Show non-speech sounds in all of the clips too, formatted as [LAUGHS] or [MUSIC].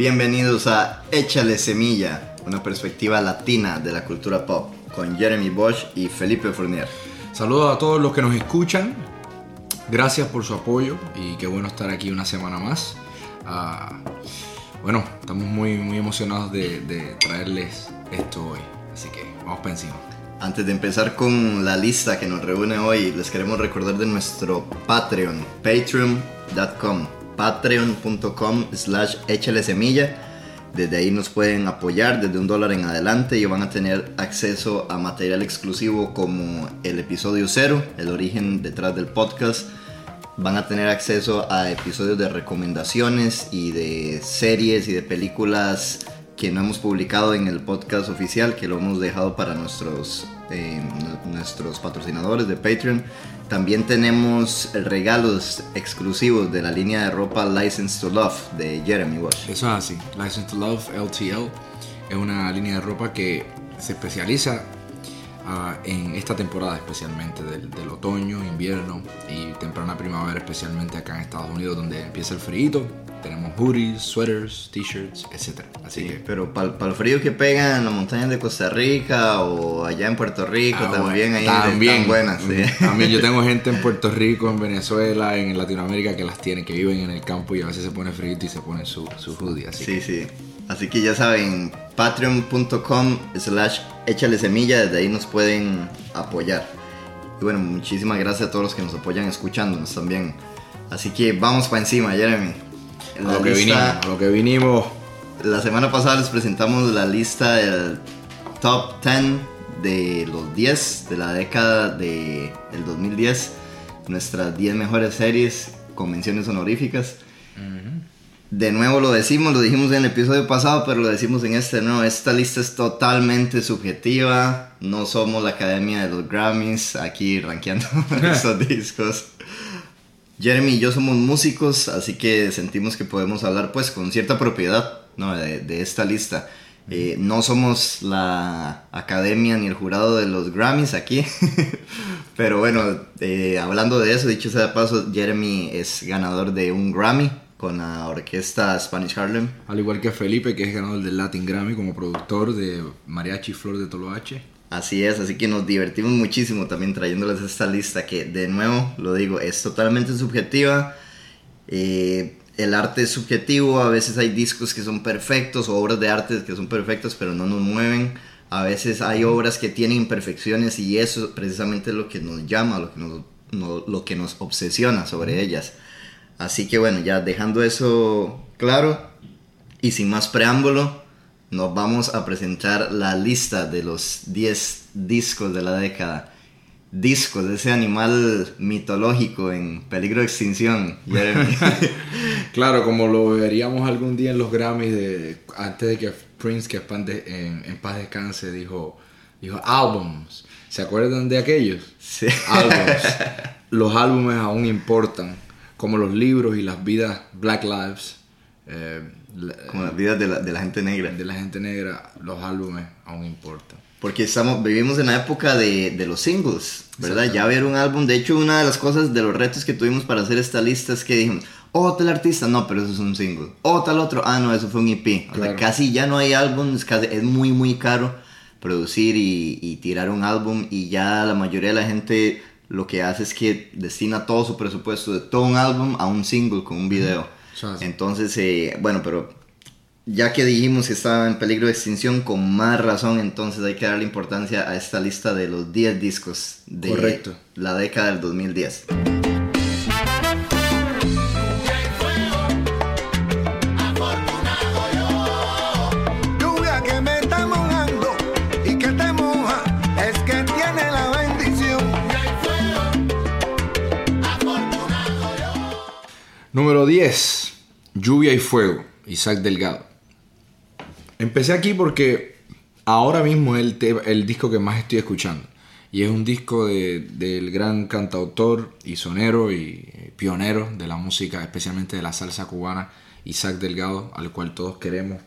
Bienvenidos a Échale Semilla, una perspectiva latina de la cultura pop, con Jeremy Bosch y Felipe Fournier. Saludos a todos los que nos escuchan. Gracias por su apoyo y qué bueno estar aquí una semana más. Ah, bueno, estamos muy, muy emocionados de, de traerles esto hoy. Así que vamos para encima. Antes de empezar con la lista que nos reúne hoy, les queremos recordar de nuestro Patreon, patreon.com, patreon.com slash échale semilla. Desde ahí nos pueden apoyar desde un dólar en adelante y van a tener acceso a material exclusivo como el episodio cero, el origen detrás del podcast. Van a tener acceso a episodios de recomendaciones y de series y de películas que no hemos publicado en el podcast oficial, que lo hemos dejado para nuestros, nuestros patrocinadores de Patreon. También tenemos regalos exclusivos de la línea de ropa License to Love de Jeremy Walsh. Eso es así. License to Love LTL es una línea de ropa que se especializa uh, en esta temporada especialmente del, del, otoño, invierno y temprana primavera especialmente acá en Estados Unidos donde empieza el frío tenemos hoodies, sweaters, t-shirts, etc. Así Sí, que pero para el frío que pega en las montañas de Costa Rica o allá en Puerto Rico, Ah, también ahí también, están buenas. sí. También yo [LAUGHS] tengo gente en Puerto Rico, en Venezuela, en Latinoamérica que las tiene, que viven en el campo y a veces se pone frío y se ponen su, su hoodie. Así Sí, sí. Así que ya saben, patreon.com slash échale semilla, desde ahí nos pueden apoyar. Y bueno, muchísimas gracias a todos los que nos apoyan escuchándonos también. Así que vamos para encima, Jeremy. Que, a lo que vinimos, a lo que vinimos. La semana pasada les presentamos la lista del top 10 de los 10 de la década de, del 2010. Nuestras 10 mejores series con menciones honoríficas. De nuevo lo decimos, lo dijimos en el episodio pasado, pero lo decimos en este no. Esta lista es totalmente subjetiva. No somos la academia de los Grammys aquí rankeando [LAUGHS] esos discos. Jeremy y yo somos músicos, así que sentimos que podemos hablar pues con cierta propiedad ¿no? de, de esta lista. Eh, no somos la academia ni el jurado de los Grammys aquí, [LAUGHS] pero bueno, eh, hablando de eso, dicho sea de paso, Jeremy es ganador de un Grammy con la orquesta Spanish Harlem. Al igual que Felipe, que es ganador del Latin Grammy como productor de Mariachi Flor de Toloache. Así es, así que nos divertimos muchísimo también trayéndoles esta lista que de nuevo, lo digo, es totalmente subjetiva. Eh, el arte es subjetivo, a veces hay discos que son perfectos obras de arte que son perfectas pero no nos mueven. A veces hay obras que tienen imperfecciones y eso precisamente es lo que nos llama, lo que nos, no, lo que nos obsesiona sobre ellas. Así que bueno, ya dejando eso claro y sin más preámbulo, nos vamos a presentar la lista de los 10 discos de la década. Discos de ese animal mitológico en peligro de extinción, Jeremy. [LAUGHS] claro, como lo veríamos algún día en los Grammys, de, antes de que Prince, que en, en paz descanse, dijo, dijo álbums. ¿Se acuerdan de aquellos? Sí. Álbums. [LAUGHS] Los álbumes aún importan, como los libros y las vidas Black Lives. Eh, como las vidas de la, de la gente negra. De la gente negra, los álbumes aún importan. Porque estamos, vivimos en la época de, de los singles, ¿verdad? Ya ver un álbum, de hecho una de las cosas, de los retos que tuvimos para hacer esta lista es que dijimos, oh, tal artista, no, pero eso es un single. Oh, tal otro, ah, no, eso fue un EP. O Claro. sea, casi ya no hay álbumes, casi, es muy, muy caro producir y, y tirar un álbum y ya la mayoría de la gente lo que hace es que destina todo su presupuesto de todo un álbum a un single con un video. Eso es. Entonces, eh, bueno, pero ya que dijimos que estaba en peligro de extinción, con más razón, entonces hay que darle importancia a esta lista de los 10 discos de Correcto. la década del 2010. Lluvia que me está mojando y que te moja, es que tiene la bendición. Número 10. Lluvia y Fuego. Isaac Delgado. Empecé aquí porque ahora mismo es el, el disco que más estoy escuchando. Y es un disco de- del gran cantautor y sonero y pionero de la música, especialmente de la salsa cubana, Isaac Delgado, al cual todos queremos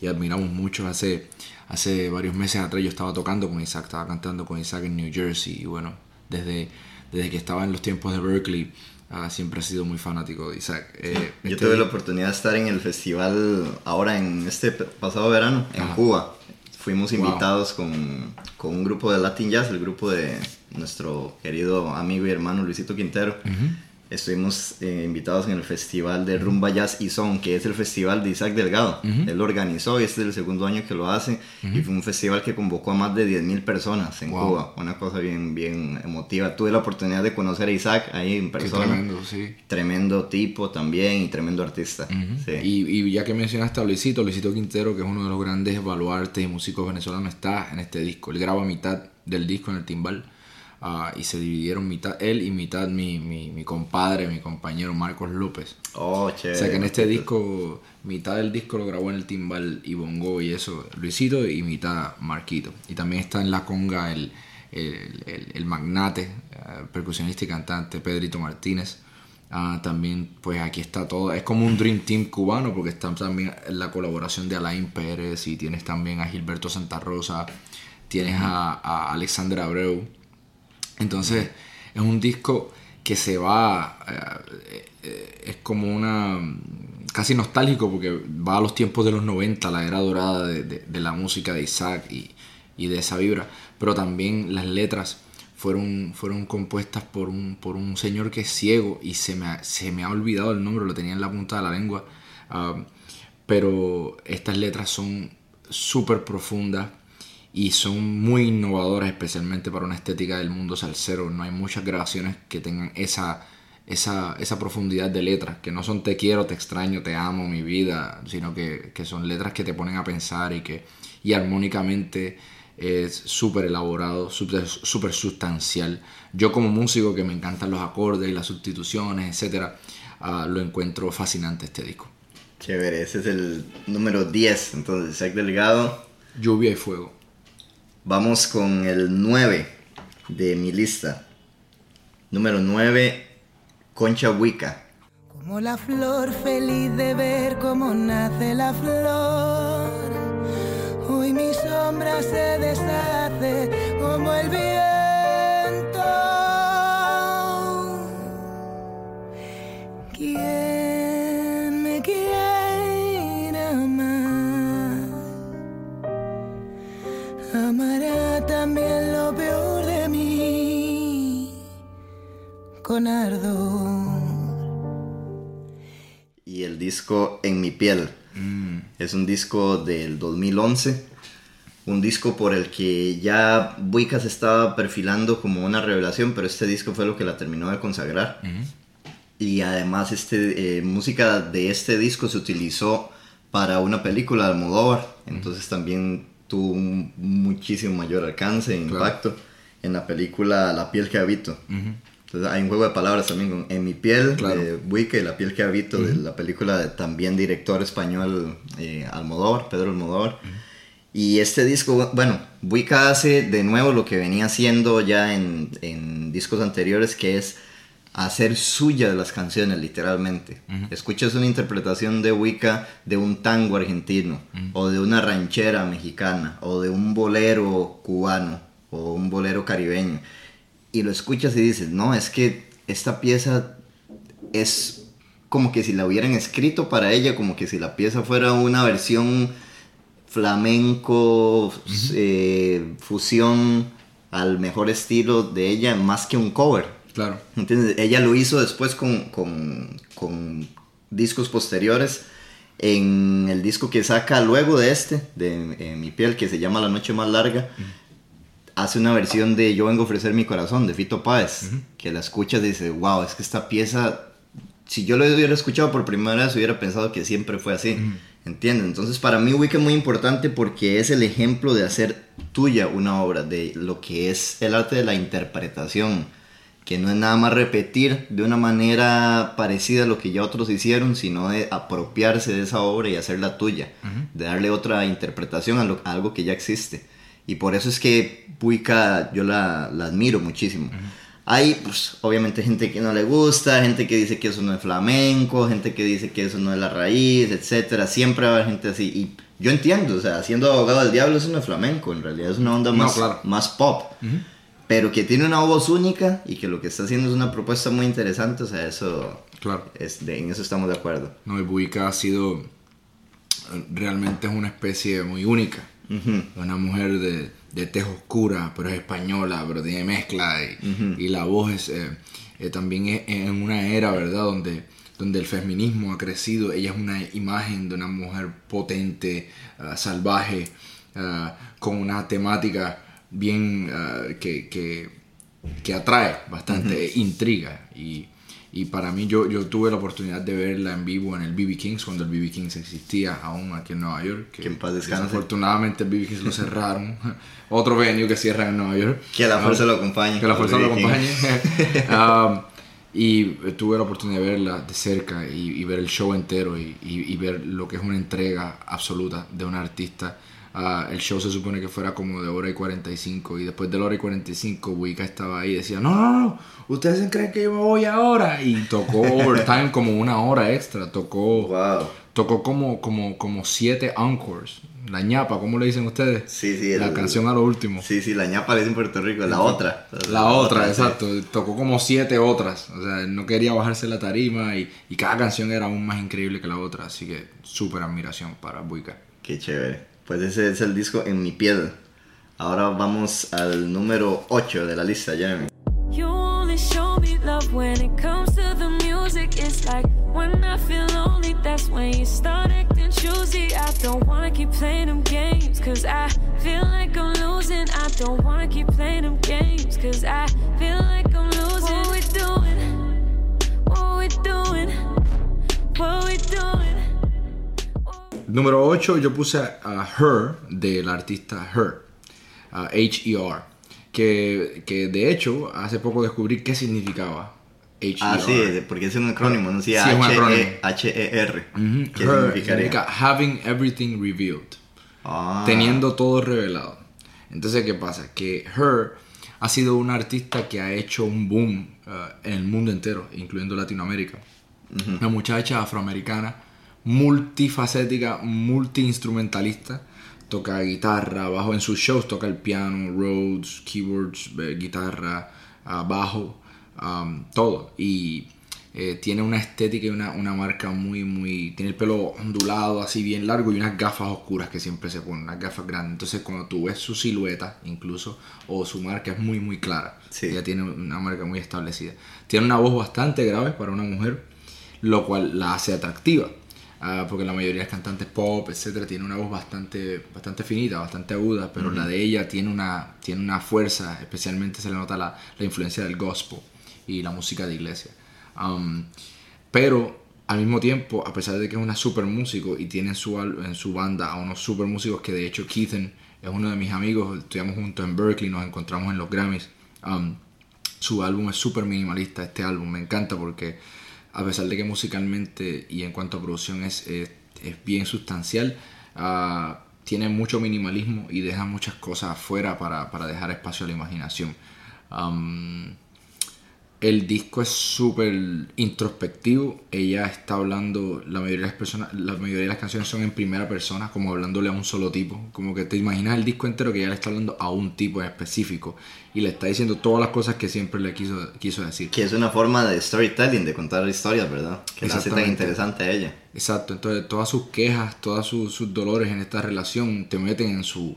y admiramos mucho. Hace, hace varios meses atrás yo estaba tocando con Isaac, estaba cantando con Isaac en New Jersey y bueno, desde, desde que estaba en los tiempos de Berkeley, ah, siempre he sido muy fanático de Isaac. Eh, Yo este tuve la oportunidad de estar en el festival ahora en este pasado verano en Ajá. Cuba. Fuimos Wow. invitados con, con un grupo de Latin Jazz, el grupo de nuestro querido amigo y hermano Luisito Quintero. Estuvimos eh, invitados en el festival de Rumba Jazz y Son, que es el festival de Isaac Delgado. Él lo organizó y este es el segundo año que lo hace. Y fue un festival que convocó a más de 10.000 personas en Wow. Cuba. Una cosa bien, bien emotiva. Tuve la oportunidad de conocer a Isaac ahí en Qué persona. tremendo, sí. Tremendo tipo también y tremendo artista. Sí. Y, y ya que mencionaste a Luisito, Luisito Quintero, que es uno de los grandes baluartes y músicos venezolanos, está en este disco. Él graba mitad del disco en el timbal ah, y se dividieron mitad él y mitad mi, mi, mi compadre, mi compañero Marcos López. Oh. O sea que en este disco, mitad del disco lo grabó en el timbal y bongo y eso, Luisito, y mitad Marquito. Y también está en la conga el, el, el- el magnate, eh, percusionista y cantante Pedrito Martínez. Ah, también, pues aquí está todo. Es como un Dream Team cubano, porque está también la colaboración de Alain Pérez y tienes también a Gilberto Santa Rosa, tienes a, a Alexander Abreu. Entonces, es un disco que se va, eh, eh, es como una, casi nostálgico porque va a los tiempos de los 90, la era dorada de, de- de la música de Isaac y, y de esa vibra, pero también las letras fueron, fueron compuestas por un, por un señor que es ciego y se me, ha, se me ha olvidado el nombre, lo tenía en la punta de la lengua, ah, pero estas letras son súper profundas y son muy innovadoras, especialmente para una estética del mundo salsero. No hay muchas grabaciones que tengan esa, esa, esa profundidad de letras, que no son te quiero, te extraño, te amo, mi vida, sino que, que son letras que te ponen a pensar y que y armónicamente es súper elaborado, súper sustancial. Yo como músico que me encantan los acordes y las sustituciones, etc., lo encuentro fascinante este disco. Chévere, ese es el número 10. Entonces, Isaac Delgado. Lluvia y fuego. Vamos con el 9 de mi lista. Número 9, Concha Huica. Como la flor feliz de ver cómo nace la flor. Hoy mi sombra se deshace como el viento. Con ardor. Y el disco En mi piel. Es un disco del 2011. Un disco por el que ya Buica se estaba perfilando como una revelación, pero este disco fue lo que la terminó de consagrar. Y además, este, eh, música de este disco se utilizó para una película de Almodóvar. Entonces también tuvo un muchísimo mayor alcance e Claro. impacto en la película La piel que habito. Entonces hay un juego de palabras también con En mi piel Claro. de y La piel que habito de la película de también director español eh, Almodóvar, Pedro Almodóvar. Y este disco, bueno, Buica hace de nuevo lo que venía haciendo ya en, en discos anteriores, que es hacer suya las canciones, literalmente. Escuchas una interpretación de Wicca de un tango argentino, o de una ranchera mexicana, o de un bolero cubano, o un bolero caribeño, y lo escuchas y dices, no, es que esta pieza es como que si la hubieran escrito para ella, como que si la pieza fuera una versión flamenco, eh, fusión al mejor estilo de ella, más que un cover. Claro. ¿Entiendes? Ella lo hizo después con, con, con discos posteriores. En el disco que saca luego de este, de eh, Mi piel, que se llama La noche más larga, hace una versión de Yo vengo a ofrecer mi corazón, de Fito Páez, que la escuchas y dices, wow, es que esta pieza, si yo lo hubiera escuchado por primera vez, hubiera pensado que siempre fue así. ¿Entiendes? Entonces para mí Wicca es muy importante porque es el ejemplo de hacer tuya una obra, de lo que es el arte de la interpretación que no es nada más repetir de una manera parecida a lo que ya otros hicieron, sino de apropiarse de esa obra y hacerla tuya, de darle otra interpretación a, lo- a algo que ya existe. Y por eso es que Puica yo la, la admiro muchísimo. Hay, pues, obviamente, gente que no le gusta, gente que dice que eso no es flamenco, gente que dice que eso no es la raíz, etc. Siempre va a haber gente así. Y yo entiendo, o sea, siendo abogado del diablo, eso no es flamenco, en realidad es una onda No, más, claro. más pop. pero que tiene una voz única y que lo que está haciendo es una propuesta muy interesante, o sea, eso, Claro. es, de- en eso estamos de acuerdo. No, y Buica ha sido. Realmente es una especie muy única. Una mujer de, de tez oscura, pero es española, pero tiene mezcla. Y, y la voz es. eh, eh, también es en una era, ¿verdad? Donde, donde el feminismo ha crecido. Ella es una imagen de una mujer potente, ah, salvaje, ah, con una temática bien. ah, que, que, que atrae bastante, e intriga. Y, y para mí, yo, yo tuve la oportunidad de verla en vivo en el BB Kings, cuando el BB Kings existía aún aquí en Nueva York. Que en paz descanse. Desafortunadamente el BB Kings lo cerraron. [LAUGHS] Otro venue que cierran en Nueva York. Que la fuerza Ah, lo acompañe. Que la fuerza lo acompañe. [LAUGHS] Ah, y tuve la oportunidad de verla de cerca y, y ver el show entero y, y- y ver lo que es una entrega absoluta de un artista. Ah, el show se supone que fuera como de hora y 45 y después de la hora y 45 Wicca estaba ahí y decía, no, no, no, ustedes se creen que yo me voy ahora y tocó [LAUGHS] overtime como una hora extra, tocó, Wow. tocó como, como, como siete encores, la ñapa, ¿cómo le dicen ustedes? Sí, sí. La el- canción a lo último. Sí, sí, la ñapa le dicen en Puerto Rico, la otra. La otra, exacto. Tocó como siete otras. O sea, no quería bajarse la tarima y, y cada canción era aún más increíble que la otra. Así que súper admiración para Buica. Qué chévere. Pues ese es el disco En mi piel. Ahora vamos al número 8 de la lista, Jeremy. You only show me love when it comes to the music. It's like when I feel lonely, that's when you start acting choosy. I don't wanna keep playing them games, cause I feel like I'm losing. I don't wanna keep playing them games, cause I feel like I'm losing. What we doing? What we doing? What we doing? Número 8 yo puse a Her de la artista Her. H-E-R. Que, que de hecho hace poco descubrí qué significaba H-E-R. Ah, sí, porque es un acrónimo, no sé, Sí, es un acrónimo. H-E-R. ¿Qué Her significaría? significa having everything revealed. Ah, teniendo todo revelado. Entonces, ¿qué pasa? Que Her ha sido una artista que ha hecho un boom uh, en el mundo entero, incluyendo Latinoamérica. Una muchacha afroamericana, multifacética, multiinstrumentalista. Toca guitarra, bajo en sus shows, toca el piano, Rhodes, keyboards, eh, guitarra, ah, bajo, um, todo. Y eh, tiene una estética y una, una marca muy, muy... Tiene el pelo ondulado, así bien largo y unas gafas oscuras que siempre se ponen, unas gafas grandes. Entonces cuando tú ves su silueta, incluso, o su marca es muy, muy clara. Sí. Ella tiene una marca muy establecida. Tiene una voz bastante grave para una mujer, lo cual la hace atractiva. Ah, porque la mayoría de cantantes pop, etcétera, tiene una voz bastante, bastante finita, bastante aguda, pero la de ella tiene una, tiene una fuerza, especialmente se le nota la, la influencia del gospel y la música de iglesia. Um, pero al mismo tiempo, a pesar de que es una super músico y tiene en su, en su banda a unos super músicos que de hecho Keithen es uno de mis amigos, estudiamos juntos en Berkeley, nos encontramos en los Grammys. Um, su álbum es súper minimalista, este álbum me encanta porque a pesar de que musicalmente y en cuanto a producción es, es, bien sustancial, ah, tiene mucho minimalismo y deja muchas cosas afuera para, para dejar espacio a la imaginación. El disco es súper introspectivo. Ella está hablando, la mayoría de las personas, la mayoría de las canciones son en primera persona, como hablándole a un solo tipo. Como que te imaginas el disco entero que ella le está hablando a un tipo en específico y le está diciendo todas las cosas que siempre le quiso, quiso decir. Que es una forma de storytelling, de contar historias, ¿verdad? Que la hace tan interesante a ella. Exacto, entonces todas sus quejas, todos sus, sus dolores en esta relación te meten en su,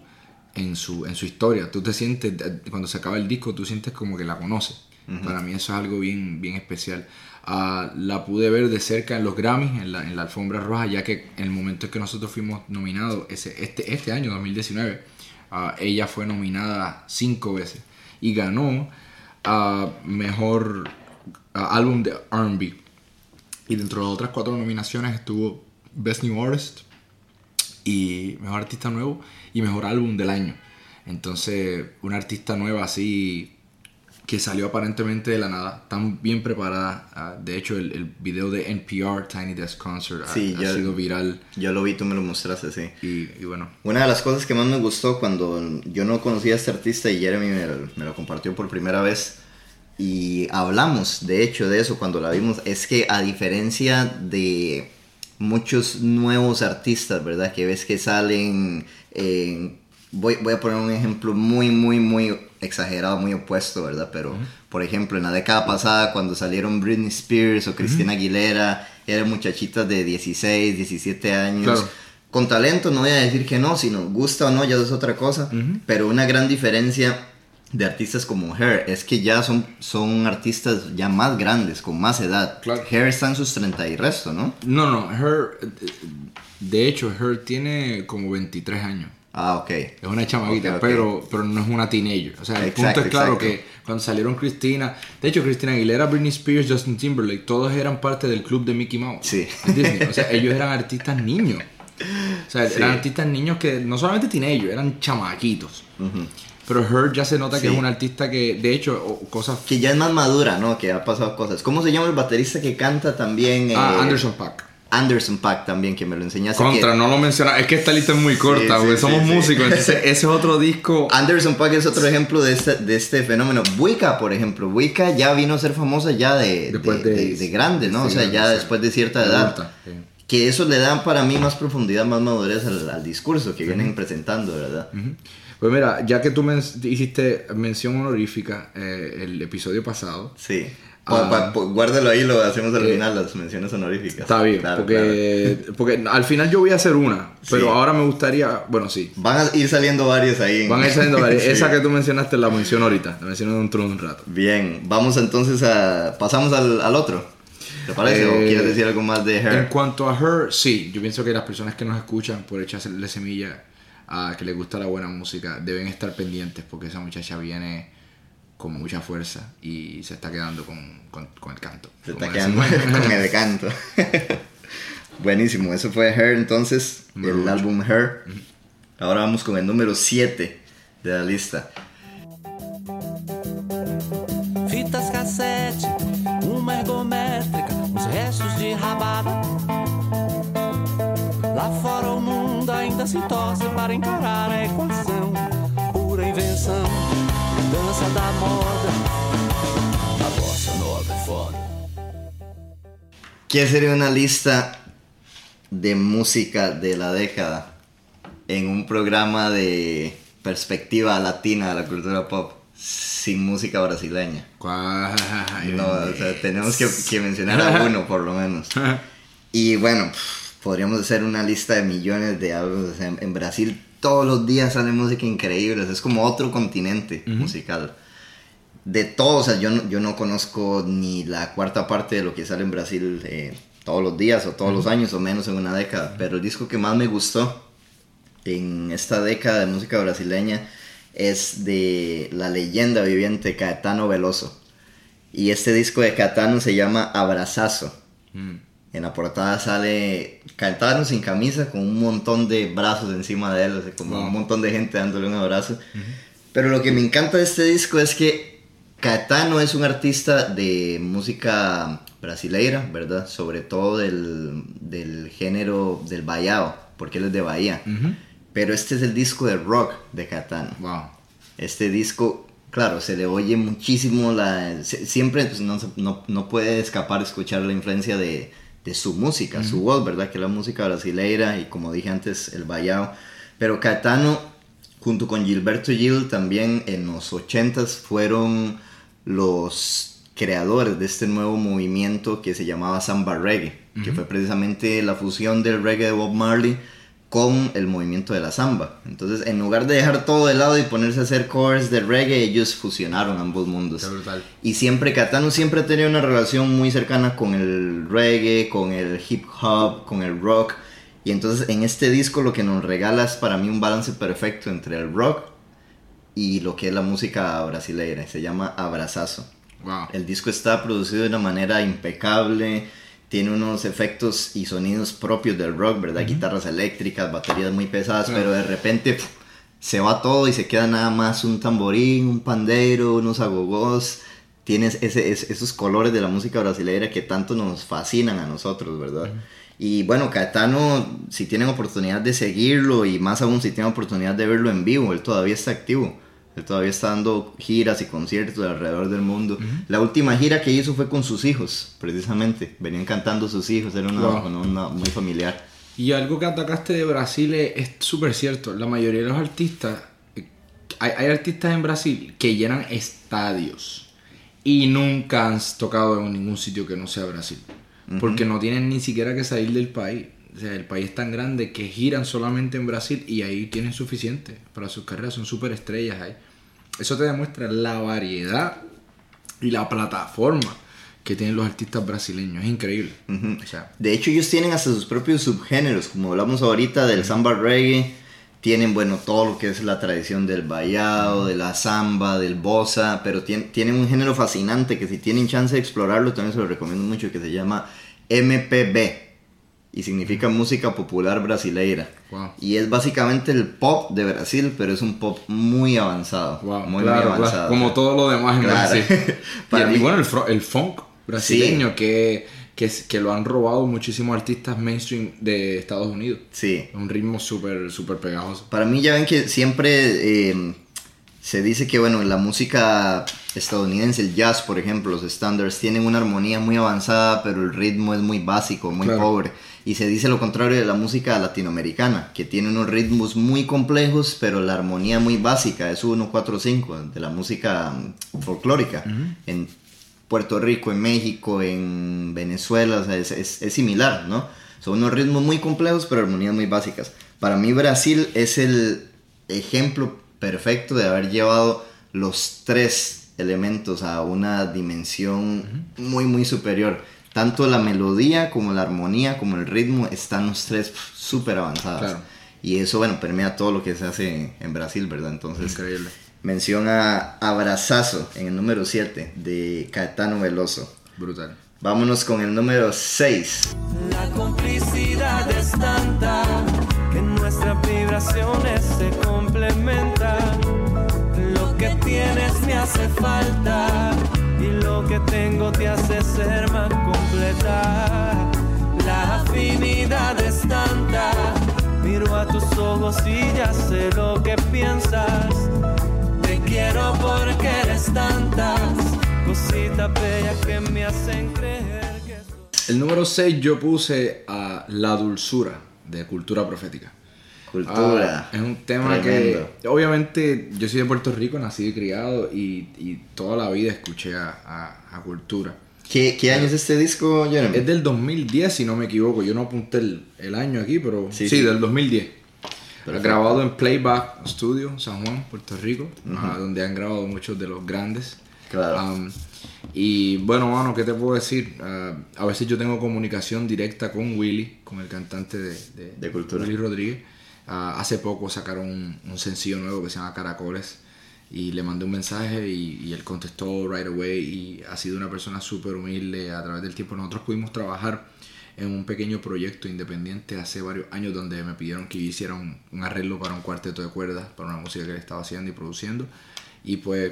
en su, en su historia. Tú te sientes, cuando se acaba el disco, tú sientes como que la conoces. Para mí eso es algo bien, bien especial. Ah, la pude ver de cerca en los Grammys, en la, en la alfombra roja, ya que en el momento en que nosotros fuimos nominados, ese, este, este año, 2019, ah, ella fue nominada cinco veces y ganó a mejor ah, álbum de RB. Y dentro de otras cuatro nominaciones estuvo Best New Artist y Mejor Artista Nuevo y Mejor Álbum del Año. Entonces, una artista nueva así que salió aparentemente de la nada, tan bien preparada. ah, de hecho, el, el video de NPR Tiny Desk Concert ha- Sí, ha, ya- sido viral. Yo lo vi, tú me lo mostraste, sí. Y, y bueno, Una de las cosas que más me gustó cuando yo no conocía a este artista y Jeremy me, lo- me lo compartió por primera vez y hablamos de hecho de eso cuando la vimos, es que a diferencia de muchos nuevos artistas, ¿verdad? Que ves que salen en... Voy, voy a poner un ejemplo muy, muy, muy exagerado, muy opuesto, ¿verdad? Pero, por ejemplo, en la década pasada, cuando salieron Britney Spears o Christina Aguilera, eran muchachitas de 16, 17 años. Claro. Con talento, no voy a decir que no, si nos gusta o no, ya es otra cosa. Pero una gran diferencia de artistas como Her es que ya son, son artistas ya más grandes, con más edad. Claro. Her está en sus 30 y resto, ¿no? No, no, Her, eh, de hecho, Her tiene como 23 años. Ah, ok. Es una chamaguita. Pero, pero no es una teenager. O sea, el Exacto, punto es claro exacto. que cuando salieron Christina, de hecho, Christina Aguilera, Britney Spears, Justin Timberlake, todos eran parte del club de Mickey Mouse. Sí. Disney. O sea, ellos eran artistas niños. O sea, Sí. eran artistas niños que no solamente teenagers, eran chamaquitos. Pero Her ya se nota que Sí. es un artista que, de hecho, cosas. Que ya es más madura, ¿no? Que ha pasado cosas. ¿Cómo se llama el baterista que canta también? Ah, eh, Anderson Paak. Anderson Pack también, que me lo enseñaste. Contra, que- no lo menciona. Es que esta lista es muy corta, sí, porque sí, somos sí. músicos. Entonces, [LAUGHS] ese es otro disco. Anderson Pack es otro ejemplo de este, de este fenómeno. Wicca, por ejemplo. Wicca ya vino a ser famosa ya de, Después de, de- de- de grande, ¿no? o sea, ya después de cierta edad. sí. Que eso le da para mí más profundidad, más madurez al, al discurso que vienen presentando, ¿verdad? Pues mira, ya que tú men- hiciste mención honorífica eh, el episodio pasado, Sí. Ah. Pa- pa- guárdalo ahí, lo hacemos al Eh, final, las menciones honoríficas. está bien, Claro, porque, porque al final yo voy a hacer una, pero Sí. ahora me gustaría, bueno, sí, Van a ir saliendo varios ahí. en- van a ir saliendo varias. [LAUGHS] Sí. Esa que tú mencionaste la menciono ahorita, la menciono dentro de un rato. Bien, vamos entonces a... Pasamos al, al otro. ¿Te parece? ¿O Eh, quieres decir algo más de En Her? cuanto a Her, sí, yo pienso que las personas que nos escuchan por echarle semilla a que les gusta la buena música deben estar pendientes porque esa muchacha viene con mucha fuerza y se está quedando con, con- con el canto. Se está quedando [LAUGHS] con el canto. [LAUGHS] Buenísimo, eso fue Her entonces, Número el ocho. álbum Her. Ahora vamos con el número 7 de la lista. Fitas cassete, uma ergométrica, uns restos de rabada. Lá fora o mundo ainda se torce para encarar a equação. Pura invenção, dança da moda. A bossa nova é foda. ¿Qué sería una lista de música de la década en un programa de perspectiva latina de la cultura pop sin música brasileña? Ay, No, o sea, tenemos que, que mencionar a uno por lo menos. [LAUGHS] Y bueno, podríamos hacer una lista de millones de álbumes. En Brasil todos los días sale música increíble. Es como otro continente musical. De todo, o sea, yo no, yo no conozco ni la cuarta parte de lo que sale en Brasil eh, todos los días o todos los años o menos en una década. Pero el disco que más me gustó en esta década de música brasileña es de la leyenda viviente Caetano Veloso. Y este disco de Caetano se llama Abrazazo. Mm. En la portada sale Caetano sin camisa con un montón de brazos encima de él, o sea, como Wow. un montón de gente dándole un abrazo. Pero lo que me encanta de este disco es que Caetano es un artista de música brasileira, ¿verdad? Sobre todo del, del género del Bahía, porque él es de Bahía. Pero este es el disco de rock de Caetano. Wow. Este disco, claro, se le oye muchísimo la... se- Siempre pues, no, no, no puede escapar escuchar la influencia de, de su música, su voz, ¿verdad? Que es la música brasileira y como dije antes, el bayao. Pero Caetano, junto con Gilberto Gil, también en los 80s fueron los creadores de este nuevo movimiento que se llamaba Samba Reggae, que fue precisamente la fusión del reggae de Bob Marley con el movimiento de la samba. Entonces, en lugar de dejar todo de lado y ponerse a hacer covers de reggae, ellos fusionaron ambos mundos. Y siempre, Catano siempre ha tenido una relación muy cercana con el reggae, con el hip hop, con el rock. Y entonces en este disco lo que nos regala es para mí un balance perfecto entre el rock y lo que es la música brasileira. Se llama Abrazazo. Wow. El disco está producido de una manera impecable, tiene unos efectos y sonidos propios del rock, ¿verdad? Guitarras eléctricas, baterías muy pesadas, pero de repente se va todo y se queda nada más un tamborín, un pandero, unos agogós. Tienes ese, es- esos colores de la música brasileña que tanto nos fascinan a nosotros, ¿verdad? Y bueno, Caetano, si tienen oportunidad de seguirlo y más aún si tienen oportunidad de verlo en vivo, él todavía está activo. Todavía está dando giras y conciertos alrededor del mundo. La última gira que hizo fue con sus hijos, precisamente. Venían cantando sus hijos, era una, Wow. una- una muy familiar. Y algo que atacaste de Brasil es súper cierto. La mayoría de los artistas, hay, hay artistas en Brasil que llenan estadios y nunca han tocado en ningún sitio que no sea Brasil. Porque no tienen ni siquiera que salir del país. O sea, el país es tan grande que giran solamente en Brasil y ahí tienen suficiente para sus carreras. Son súper estrellas ahí. Eso te demuestra la variedad y la plataforma que tienen los artistas brasileños. Es increíble. O sea, De hecho, ellos tienen hasta sus propios subgéneros, como hablamos ahorita del samba reggae. Tienen, bueno, todo lo que es la tradición del vallado, de la samba, del bossa, pero tien- tienen un género fascinante que si tienen chance de explorarlo, también se lo recomiendo mucho, que se llama MPB. Y significa música popular brasileira. Wow. Y es básicamente el pop de Brasil, pero es un pop muy avanzado. wow, muy, claro, muy claro, avanzado. como todo lo demás en Claro. Brasil. [LAUGHS] Para y, bueno, el, el funk brasileño que, que, lo han robado muchísimos artistas mainstream de Estados Unidos. Sí. Un ritmo súper, súper pegajoso. Para mí ya ven que siempre eh, se dice que bueno, la música estadounidense, el jazz por ejemplo, los standards tienen una armonía muy avanzada, pero el ritmo es muy básico, muy Claro. pobre. Y se dice lo contrario de la música latinoamericana, que tiene unos ritmos muy complejos, pero la armonía muy básica, es 1, 4, 5 de la música mm, folclórica. En Puerto Rico, en México, en Venezuela, o sea, es, es- es similar, ¿no? Son unos ritmos muy complejos, pero armonías muy básicas. Para mí Brasil es el ejemplo perfecto de haber llevado los tres elementos a una dimensión muy, muy superior. Tanto la melodía como la armonía como el ritmo están los tres súper avanzados. Claro. Y eso, bueno, permea todo lo que se hace en Brasil, ¿verdad? Entonces, Increíble. menciona Abrazazo en el número 7 de Caetano Veloso. Brutal. Vámonos con el número 6. La complicidad es tanta que nuestras vibraciones se complementan. Lo que tienes me hace falta y lo que tengo te hace ser más completa. La afinidad es tanta, miro a tus ojos y ya sé lo que piensas. Te quiero porque eres tantas cositas bellas que me hacen creer que. El número 6 yo puse a La Dulzura de Cultura Profética. Cultura. Ah, es un tema Tremendo. que obviamente yo soy de Puerto Rico, nacido y criado y, y toda la vida escuché a, a- a Cultura. ¿Qué, qué año es este disco, Jeremy? Es del 2010 si no me equivoco, yo no apunté el, el año aquí, pero sí, Sí, sí. del 2010. Perfecto. Grabado en Playback Studio, San Juan, Puerto Rico, ah, donde han grabado muchos de los grandes. Claro. Um, y bueno, mano, ¿qué te puedo decir? Ah, a veces yo tengo comunicación directa con Willy, con el cantante de, de, De Cultura. Willy Rodríguez. Ah, hace poco sacaron un, sencillo nuevo que se llama Caracoles y le mandé un mensaje y, él contestó right away y ha sido una persona súper humilde a través del tiempo. Nosotros pudimos trabajar en un pequeño proyecto independiente hace varios años donde me pidieron que hiciera un, arreglo para un cuarteto de cuerdas, para una música que él estaba haciendo y produciendo. Y pues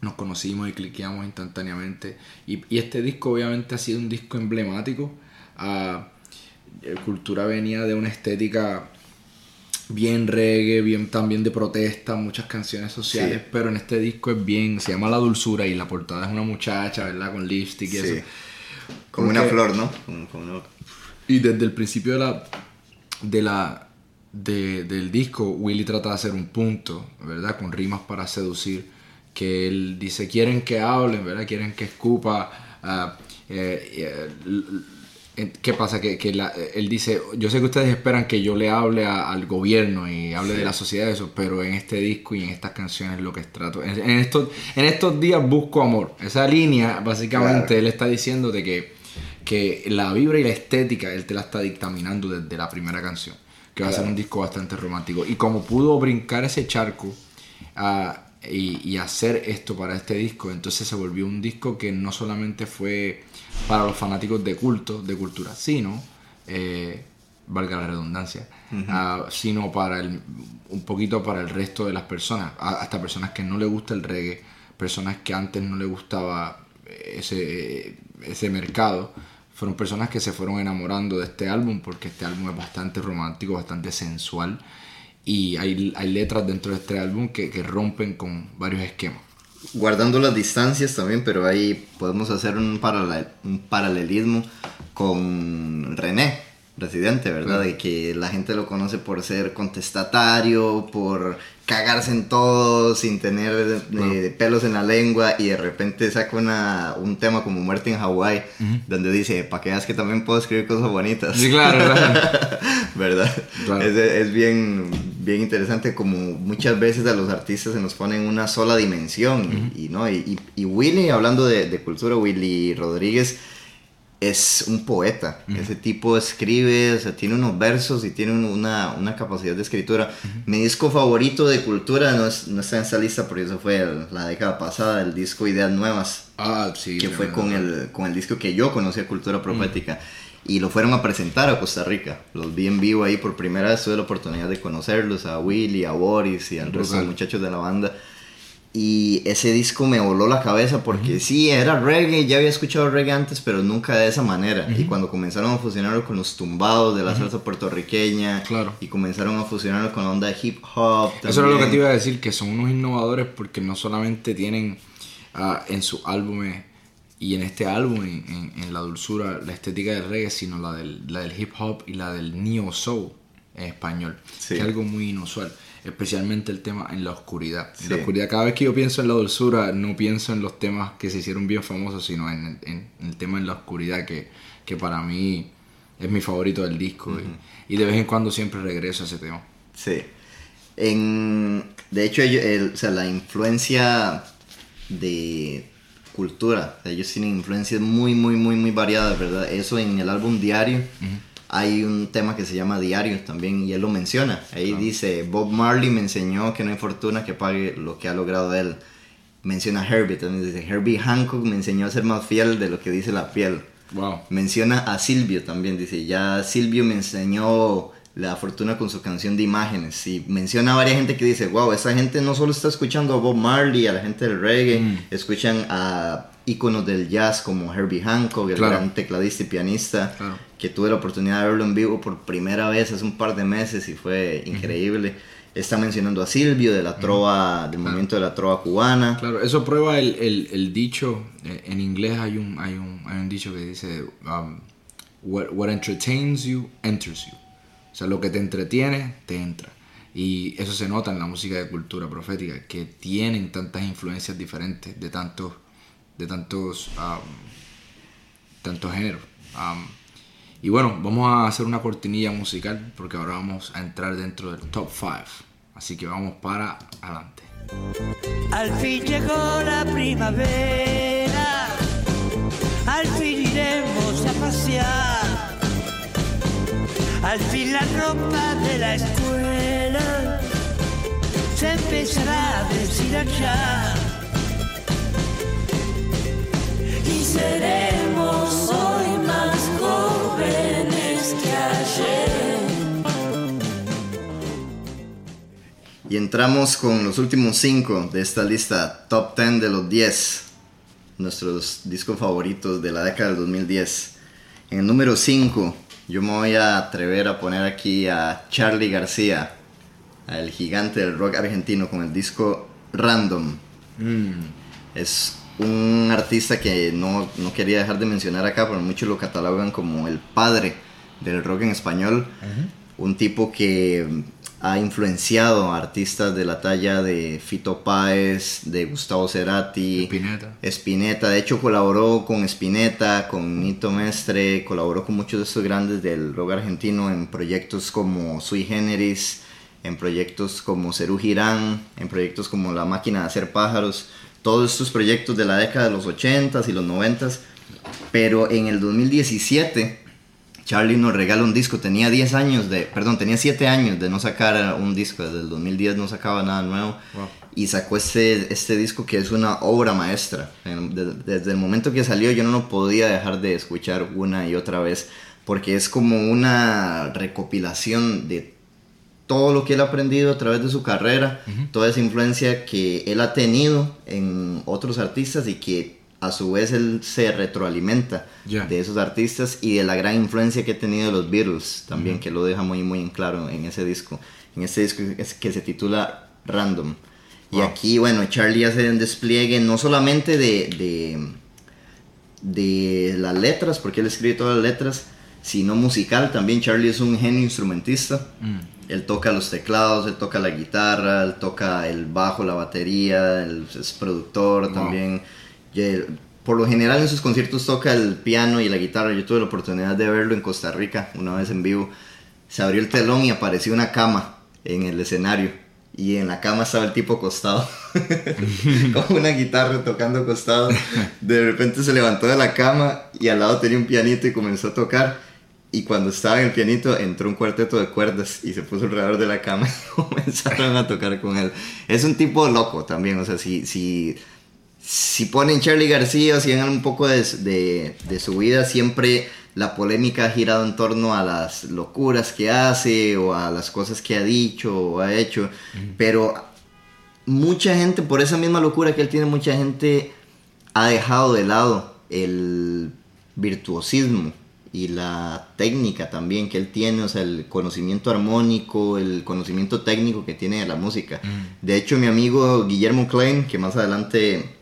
nos conocimos y cliqueamos instantáneamente. Y, este disco obviamente ha sido un disco emblemático. Eh, Cultura venía de una estética bien reggae, bien también de protesta, muchas canciones sociales, Sí. pero en este disco es bien, se llama La Dulzura y la portada es una muchacha, ¿verdad? Con lipstick y Sí. eso. Como Porque- una flor, ¿no? Como- como una- Y desde el principio de la, de la, de- del disco, Willy trata de hacer un punto, ¿verdad? Con rimas para seducir, que él dice, quieren que hablen, ¿verdad? Quieren que escupa. ah, eh, eh, ¿Qué pasa? Que, que la- él dice, yo sé que ustedes esperan que yo le hable a- al gobierno y hable de la sociedad de eso, pero en este disco y en estas canciones lo que trato, en, en estos, en estos días busco amor. Esa línea, básicamente, Claro. él está diciendo de que, que la vibra y la estética él te la está dictaminando desde la primera canción. Que va a ser un disco bastante romántico. Y como pudo brincar ese charco ah, y, y hacer esto para este disco, entonces se volvió un disco que no solamente fue para los fanáticos de culto, de cultura, sino, eh, valga la redundancia, ah, sino para el, un poquito para el resto de las personas, hasta personas que no le gusta el reggae, personas que antes no le gustaba ese, ese mercado, fueron personas que se fueron enamorando de este álbum porque este álbum es bastante romántico, bastante sensual y hay, hay letras dentro de este álbum que, que rompen con varios esquemas. Guardando las distancias también, pero ahí podemos hacer un, un paralelismo con René, Residente, ¿verdad? De que la gente lo conoce por ser contestatario, por cagarse en todo sin tener eh, pelos en la lengua y de repente saca una, un tema como Muerte en Hawái, donde dice, para que veas que también puedo escribir cosas bonitas. Sí, claro, claro. [LAUGHS] ¿Verdad? Claro. Es, es bien, bien interesante como muchas veces a los artistas se nos ponen una sola dimensión. y, ¿no? Y, y, y Willy, hablando de, de cultura, Willy Rodríguez es un poeta. Ese tipo escribe, o sea, tiene unos versos y tiene un- una, una capacidad de escritura. Mi disco favorito de cultura no, es- no está en esta lista porque eso fue el- la década pasada, el disco Ideas Nuevas, Ah, sí. que fue con el, con el disco que yo conocí a Cultura Profética. Y lo fueron a presentar a Costa Rica. Los vi en vivo ahí por primera vez. Tuve la oportunidad de conocerlos, a Willy, a Boris y al resto de muchachos de la banda. Y ese disco me voló la cabeza porque sí, era reggae, ya había escuchado reggae antes, pero nunca de esa manera. Y cuando comenzaron a fusionarlo con los tumbados de la salsa puertorriqueña, Claro. y comenzaron a fusionarlo con la onda de hip hop. Eso era lo que te iba a decir, que son unos innovadores porque no solamente tienen ah, en sus álbumes y en este álbum, en, en- en la dulzura, la estética del reggae, sino la del, la del hip hop y la del neo soul en español, Sí. que es algo muy inusual, especialmente el tema en la oscuridad. En la oscuridad, cada vez que yo pienso en la dulzura, no pienso en los temas que se hicieron bien famosos, sino en, en- en el tema en la oscuridad, que, que para mí es mi favorito del disco y, y de vez en cuando siempre regreso a ese tema. Sí. En, de hecho, el- o sea, la influencia de cultura, ellos tienen influencias muy, muy, muy, muy variadas, ¿verdad? Eso en el álbum Diario. Hay un tema que se llama Diario también y él lo menciona. Ahí dice, Bob Marley me enseñó que no hay fortuna que pague lo que ha logrado él. Menciona a Herbie, también dice, Herbie Hancock me enseñó a ser más fiel de lo que dice la piel. Wow. Menciona a Silvio también, dice, ya Silvio me enseñó la fortuna con su canción de imágenes. Y menciona a varias gente que dice, wow, esa gente no solo está escuchando a Bob Marley, a la gente del reggae, Mm. escuchan a íconos del jazz como Herbie Hancock, el Claro. gran tecladista y pianista, Claro. que tuve la oportunidad de verlo en vivo por primera vez hace un par de meses y fue increíble. Está mencionando a Silvio de la trova, del movimiento de la trova cubana. Claro, eso prueba el, el- el dicho, eh, en inglés hay un, hay un, hay un dicho que dice, um, what, what entertains you, enters you. O sea, lo que te entretiene, te entra. Y eso se nota en la música de cultura profética, que tienen tantas influencias diferentes de tantos, de tantos, um, tantos géneros. Um, y bueno, vamos a hacer una cortinilla musical porque ahora vamos a entrar dentro del top 5. Así que vamos para adelante. Al fin llegó la primavera, al fin iremos a pasear, al fin la ropa de la escuela se empezará a deshilachar. Seremos hoy más jóvenes que ayer. Y entramos con los últimos 5 de esta lista, top 10 de los 10, nuestros discos favoritos de la década del 2010. En el número 5, yo me voy a atrever a poner aquí a Charlie García, el gigante del rock argentino, con el disco Random. Es un artista que no, no quería dejar de mencionar acá, pero muchos lo catalogan como el padre del rock en español. Un tipo que ha influenciado a artistas de la talla de Fito Páez, de Gustavo Cerati, Spinetta. Spinetta. De hecho, colaboró con Spinetta, con Nito Mestre, colaboró con muchos de estos grandes del rock argentino en proyectos como Sui Generis, en proyectos como Cerú Girán, en proyectos como La Máquina de Hacer Pájaros. Todos estos proyectos de la década de los 80s y los 90s. Pero en el 2017 Charlie nos regala un disco, tenía 10 años de, perdón, tenía 7 años de no sacar un disco, desde el 2010 no sacaba nada nuevo y sacó este, este disco que es una obra maestra. En- de- Desde el momento que salió yo no lo podía dejar de escuchar una y otra vez porque es como una recopilación de todo lo que él ha aprendido a través de su carrera, toda esa influencia que él ha tenido en otros artistas y que a su vez él se retroalimenta de esos artistas y de la gran influencia que ha tenido los Beatles también, que lo deja muy muy en claro en ese disco, en ese disco que se titula Random. Y aquí, bueno, Charlie hace un despliegue no solamente de, de, de las letras, porque él escribe todas las letras, sino musical también. Charlie es un genio instrumentista. Él toca los teclados, él toca la guitarra, él toca el bajo, la batería, él es productor Wow. también. Por lo general en sus conciertos toca el piano y la guitarra. Yo tuve la oportunidad de verlo en Costa Rica una vez en vivo. Se abrió el telón y apareció una cama en el escenario. Y en la cama estaba el tipo acostado. [LAUGHS] con una guitarra tocando acostado. De repente se levantó de la cama y al lado tenía un pianito y comenzó a tocar. Y cuando estaba en el pianito entró un cuarteto de cuerdas y se puso alrededor de la cama [LAUGHS] y comenzaron a tocar con él. Es un tipo loco también, o sea, si, si, si ponen Charlie García o si ven un poco de, de, de su vida, siempre la polémica ha girado en torno a las locuras que hace o a las cosas que ha dicho o ha hecho. Pero mucha gente, por esa misma locura que él tiene, mucha gente ha dejado de lado el virtuosismo y la técnica también que él tiene, o sea, el conocimiento armónico, el conocimiento técnico que tiene de la música. De hecho, mi amigo Guillermo Klein, que más adelante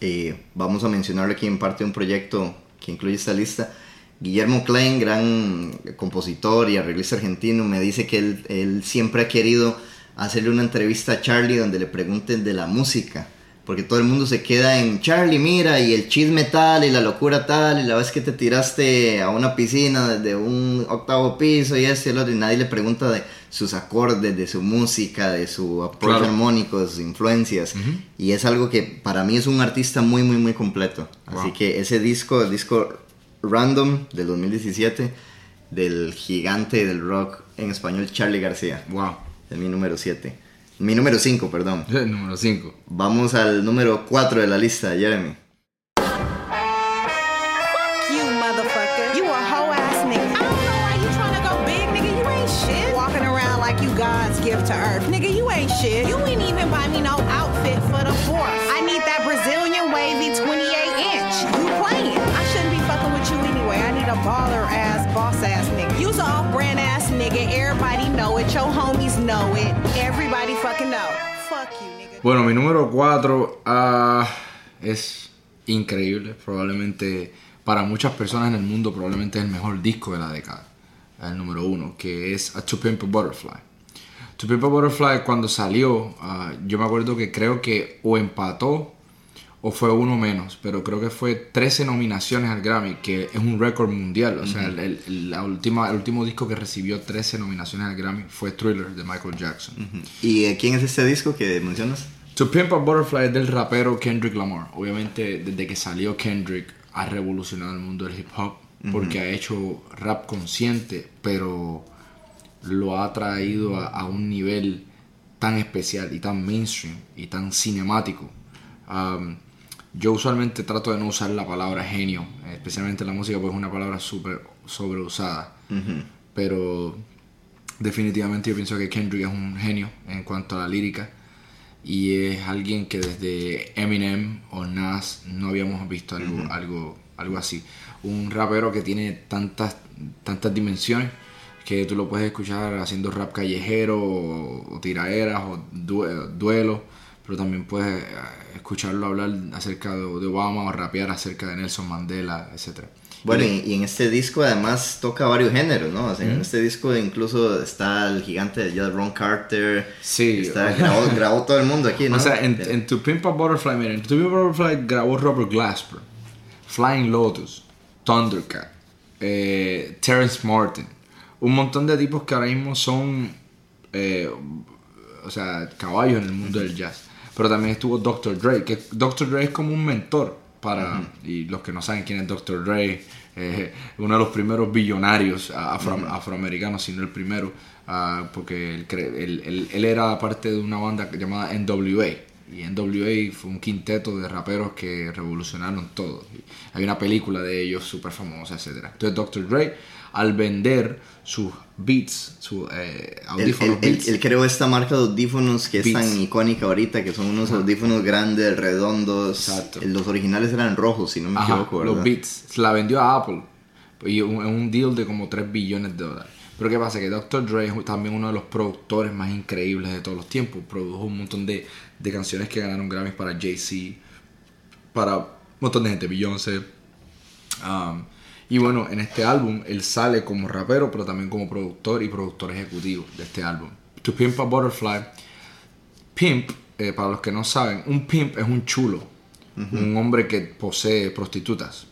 eh, vamos a mencionarlo aquí en parte de un proyecto que incluye esta lista, Guillermo Klein, gran compositor y arreglista argentino, me dice que él, él siempre ha querido hacerle una entrevista a Charlie donde le pregunten de la música. Porque todo el mundo se queda en Charlie, mira, y el chisme tal, y la locura tal, y la vez que te tiraste a una piscina desde un octavo piso y este y el otro, y nadie le pregunta de sus acordes, de su música, de su approach Claro. armónico, de sus influencias. Y es algo que para mí es un artista muy, muy, muy completo. Así que ese disco, el disco Random del 2017, del gigante del rock en español, Charlie García, Wow. es mi número 7. Mi número 5, perdón. [LAUGHS] Número 5. Vamos al número 4 de la lista, Jeremy. You motherfucker. You a hoe ass nigga. I don't know why you tryna go big, nigga. You ain't shit. Walking around like you God's gift to earth. Nigga, you ain't shit. You ain't even buy me no outfit for the fourth. I need that Brazilian wavy 28 inch. You playing. I shouldn't be fucking with you anyway. I need a baller ass, boss ass nigga. You's a off brand ass nigga. Everybody know it. Your homies know it. Bueno, mi número 4 es increíble. Probablemente para muchas personas en el mundo, probablemente es el mejor disco de la década. El número 1, que es A To Pimp Butterfly. To Pimp Butterfly cuando salió, ah, yo me acuerdo que creo que o empató o fue uno menos, pero creo que fue 13 nominaciones al Grammy, que es un récord mundial. O sea, el, el- la última, el último disco que recibió 13 nominaciones al Grammy fue Thriller de Michael Jackson. ¿Y eh, quién es este disco que mencionas? To Pimp a Butterfly es del rapero Kendrick Lamar. Obviamente, desde que salió Kendrick, ha revolucionado el mundo del hip hop porque ha hecho rap consciente, pero lo ha traído a, a un nivel tan especial y tan mainstream y tan cinemático. Um, yo usualmente trato de no usar la palabra genio, especialmente en la música, porque es una palabra súper sobreusada. Pero definitivamente yo pienso que Kendrick es un genio en cuanto a la lírica y es alguien que desde Eminem o Nas no habíamos visto algo, algo, algo así. Un rapero que tiene tantas, tantas dimensiones que tú lo puedes escuchar haciendo rap callejero o, o tiraderas o due- duelos, pero también puedes eh, escucharlo hablar acerca de, de Obama o rapear acerca de Nelson Mandela, etc. Bueno, y, y en este disco además toca varios géneros, ¿no? O sea, en este disco incluso está el gigante de jazz Ron Carter. Sí. Está, grabó, [LAUGHS] grabó todo el mundo aquí, ¿no? O sea, en, Eh, en a Butterfly, miren, en To Pimp a Butterfly grabó Robert Glasper, Flying Lotus, Thundercat, eh, Terrence Martin, un montón de tipos que ahora mismo son, eh, o sea, caballos en el mundo del jazz. Pero también estuvo Dr. Dre, que Dr. Dre es como un mentor para, y los que no saben quién es Dr. Dre, eh, uno de los primeros billonarios afro- afroamericanos, si no el primero, ah, porque él, él- él- él era parte de una banda llamada NWA. Y NWA fue un quinteto de raperos que revolucionaron todo. Y hay una película de ellos súper famosa, etc. Entonces Dr. Dre, al vender sus beats, sus eh, audífonos él- beats, él creó esta marca de audífonos que es tan icónica ahorita, que son unos audífonos grandes, redondos. Exacto. Los originales eran rojos, si no me Ajá, equivoco, ¿verdad? los Beats. Se la vendió a Apple. Y un, un deal de como 3 billones de dólares. Pero ¿qué pasa? Que Dr. Dre es también uno de los productores más increíbles de todos los tiempos. Produjo un montón de, de canciones que ganaron Grammys para Jay-Z, para un montón de gente, Beyoncé. Um, Y bueno, en este álbum él sale como rapero, pero también como productor y productor ejecutivo de este álbum. To Pimp a Butterfly. Pimp, eh, para los que no saben, un pimp es un chulo. Un hombre que posee prostitutas.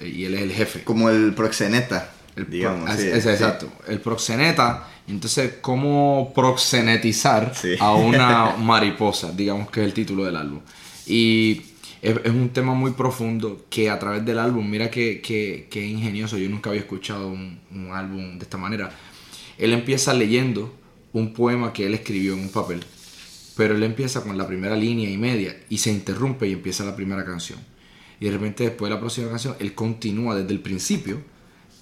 Eh, y él es el jefe. Como el proxeneta, El pro- digamos. es- sí, es sí. exacto. El proxeneta. Entonces, ¿cómo proxenetizar Sí. a una [LAUGHS] mariposa? Digamos que es el título del álbum. Y es, un tema muy profundo que a través del álbum, mira que, que, que ingenioso, yo nunca había escuchado un, un álbum de esta manera. Él empieza leyendo un poema que él escribió en un papel, pero él empieza con la primera línea y media y se interrumpe y empieza la primera canción. Y de repente después de la próxima canción, él continúa desde el principio,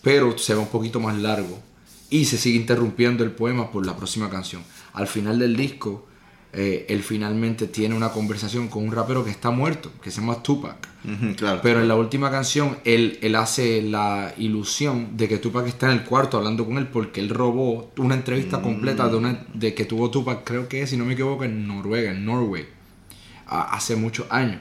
pero se va un poquito más largo y se sigue interrumpiendo el poema por la próxima canción. Al final del disco, eh, él finalmente tiene una conversación con un rapero que está muerto, que se llama Tupac. Claro. Pero en la última canción, él, él hace la ilusión de que Tupac está en el cuarto hablando con él porque él robó una entrevista completa de, una, de que tuvo Tupac, creo que si no me equivoco, en Noruega, en Norway, a- hace muchos años.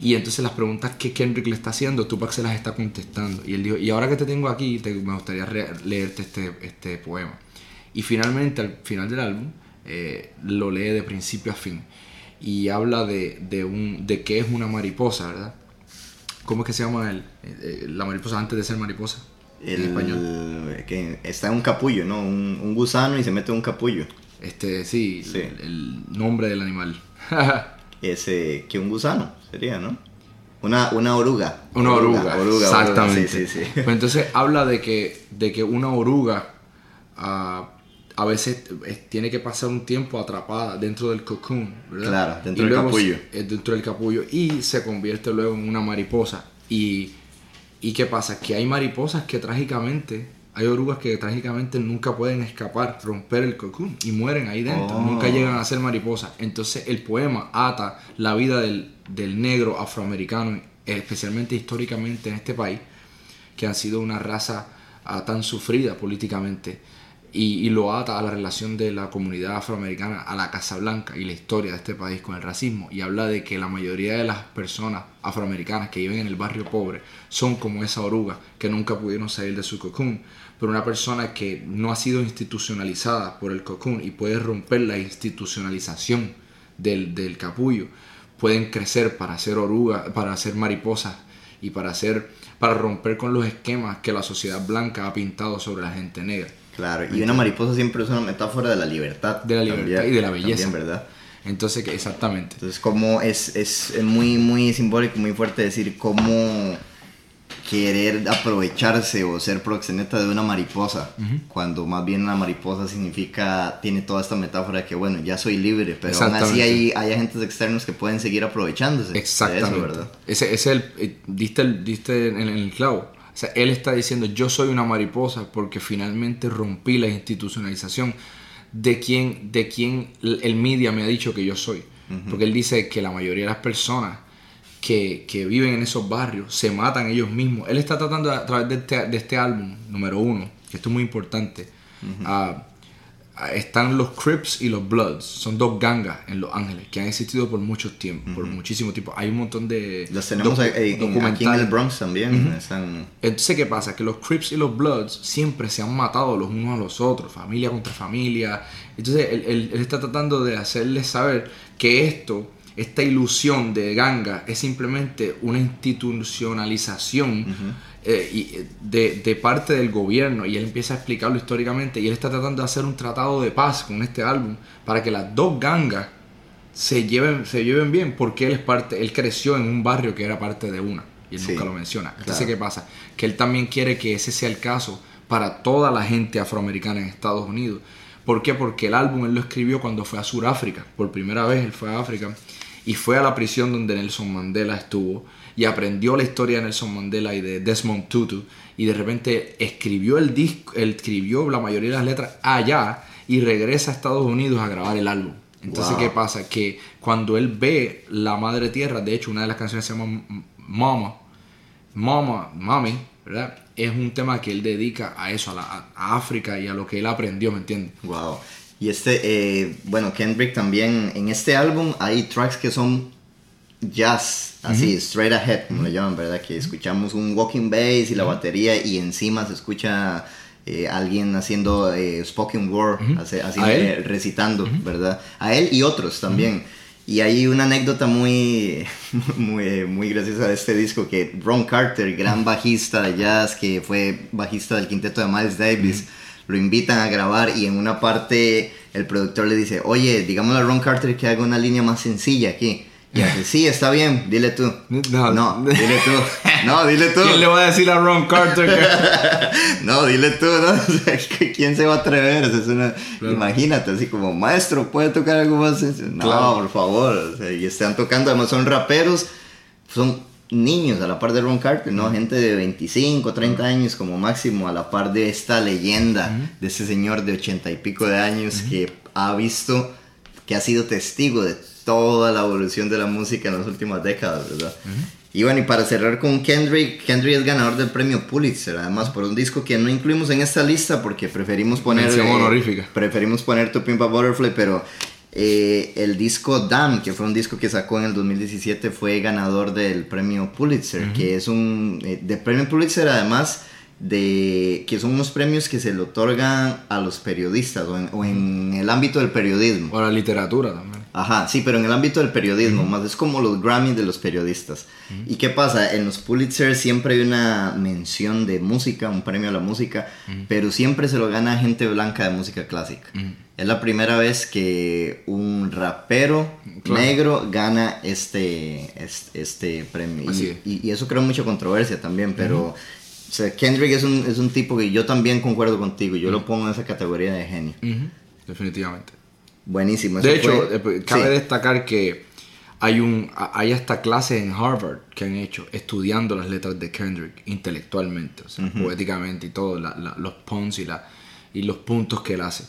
Y entonces las preguntas que Kendrick le está haciendo, Tupac se las está contestando. Y él dijo, y ahora que te tengo aquí, te- me gustaría leerte este, este poema. Y finalmente, al final del álbum, eh, lo lee de principio a fin. Y habla de, de, un, de qué es una mariposa, ¿verdad? ¿Cómo es que se llama el, eh, la mariposa antes de ser mariposa? el, En español. que está en un capullo, ¿no? Un, un gusano y se mete en un capullo. Este, sí, Sí. El, el nombre del animal. [LAUGHS] Ese, que un gusano sería, ¿no? Una, una oruga. Una oruga, oruga, oruga, exactamente. Sí, sí, sí. Pues entonces habla de que, de que una oruga ah, a veces eh, tiene que pasar un tiempo atrapada dentro del cocoon, ¿verdad? Claro, dentro Y del capullo. se- eh, dentro del capullo y se convierte luego en una mariposa. Y, ¿Y qué pasa? Que hay mariposas que trágicamente, hay orugas que trágicamente nunca pueden escapar, romper el cocoon y mueren ahí dentro, Oh. nunca llegan a ser mariposas. Entonces el poema ata la vida del, del negro afroamericano, especialmente históricamente en este país, que han sido una raza ah, tan sufrida políticamente, y, lo ata a la relación de la comunidad afroamericana a la Casa Blanca y la historia de este país con el racismo, y habla de que la mayoría de las personas afroamericanas que viven en el barrio pobre son como esa oruga que nunca pudieron salir de su cocoon, pero una persona que no ha sido institucionalizada por el cocoon y puede romper la institucionalización del, del capullo, pueden crecer para ser oruga, para ser mariposas y para hacer, para romper con los esquemas que la sociedad blanca ha pintado sobre la gente negra. Claro, y una mariposa siempre es una metáfora de la libertad. De la libertad también, y de la belleza. también, ¿verdad? Entonces, exactamente. Entonces, como es, es muy, muy simbólico, muy fuerte decir cómo querer aprovecharse o ser proxeneta de una mariposa, cuando más bien una mariposa significa, tiene toda esta metáfora de que, bueno, ya soy libre, pero aún así hay, hay agentes externos que pueden seguir aprovechándose de Exactamente. eso, ¿verdad? Ese, ese es el, eh, diste, el, diste en, en el clavo. O sea, él está diciendo, yo soy una mariposa porque finalmente rompí la institucionalización de quien, de quien el media me ha dicho que yo soy. Porque él dice que la mayoría de las personas que, que viven en esos barrios se matan ellos mismos. Él está tratando a través de este, de este álbum, número uno, que esto es muy importante, ah, están los Crips y los Bloods. Son dos gangas en Los Ángeles que han existido por mucho tiempo, por muchísimo tiempo. Hay un montón de Los tenemos docu- en- aquí en el. Bronx también. están- Entonces, ¿qué pasa? Que los Crips y los Bloods siempre se han matado los unos a los otros, familia contra familia. Entonces, él, él- él está tratando de hacerles saber que esto, esta ilusión de ganga, es simplemente una institucionalización eh, y, eh, de, de parte del gobierno. Y él empieza a explicarlo históricamente. Y él está tratando de hacer un tratado de paz con este álbum para que las dos gangas se lleven, se lleven bien porque él es parte, él creció en un barrio que era parte de una y él Sí, nunca lo menciona. Entonces, claro. ¿qué pasa? Que él también quiere que ese sea el caso para toda la gente afroamericana en Estados Unidos. ¿Por qué? Porque el álbum él lo escribió cuando fue a Sudáfrica. Por primera vez él fue a África y fue a la prisión donde Nelson Mandela estuvo y aprendió la historia de Nelson Mandela y de Desmond Tutu y de repente escribió el disco, escribió la mayoría de las letras allá y regresa a Estados Unidos a grabar el álbum. Entonces, Wow. ¿qué pasa? Que cuando él ve la madre tierra, de hecho, una de las canciones se llama Mama, Mama, Mami, ¿verdad? Es un tema que él dedica a eso, a, la- a África y a lo que él aprendió, ¿me entiendes? Wow. Y este, eh, bueno, Kendrick también, en este álbum hay tracks que son jazz, así, straight ahead, como le llaman, ¿verdad? Que escuchamos un walking bass y la batería y encima se escucha eh, alguien haciendo eh, spoken word, eh, recitando, ¿verdad? A él y otros también. Y hay una anécdota muy, [LAUGHS] muy, muy graciosa de este disco que Ron Carter, gran bajista de jazz, que fue bajista del quinteto de Miles Davis, lo invitan a grabar y en una parte el productor le dice, oye, digámosle a Ron Carter que haga una línea más sencilla aquí. Y sí, está bien, dile tú. No. No, dile tú. [LAUGHS] No, dile tú. ¿Quién le va a decir a Ron Carter que... [LAUGHS] No, dile tú, ¿no? [LAUGHS] O sea, ¿que ¿quién se va a atrever? Es una- Imagínate, así como, maestro, ¿puede tocar algo más sencillo?" No, Claro. por favor. o sea, y están tocando, además son raperos, son niños a la par de Ron Carter, ¿no? Gente de 25, 30 años como máximo, a la par de esta leyenda, de ese señor de 80 y pico de años que ha visto, que ha sido testigo de toda la evolución de la música en las últimas décadas, ¿verdad? Y bueno, y para cerrar con Kendrick, Kendrick es ganador del premio Pulitzer, además por un disco que no incluimos en esta lista porque preferimos poner... Mención honorífica. Preferimos poner To Pimp a Butterfly, pero eh, el disco Damn, que fue un disco que sacó en el 2017, fue ganador del premio Pulitzer, que es un... eh, de premio Pulitzer además de que son unos premios que se le otorgan a los periodistas o en, o en el ámbito del periodismo. O la literatura también. Ajá, sí, pero en el ámbito del periodismo, más es como los Grammy de los periodistas. ¿Y qué pasa? En los Pulitzer siempre hay una mención de música, un premio a la música, pero siempre se lo gana gente blanca de música clásica. Es la primera vez que un rapero Claro. negro gana este, este, este premio. Y, y- y eso crea mucha controversia también, pero... o sea, Kendrick es un, es un tipo que yo también concuerdo contigo, yo lo pongo en esa categoría de genio. Definitivamente. Buenísimo. De hecho, fue- eh, cabe sí. destacar que hay un hay hasta clases en Harvard que han hecho estudiando las letras de Kendrick intelectualmente, o sea, poéticamente y todo, la- la- los puns y, la, y los puntos que él hace.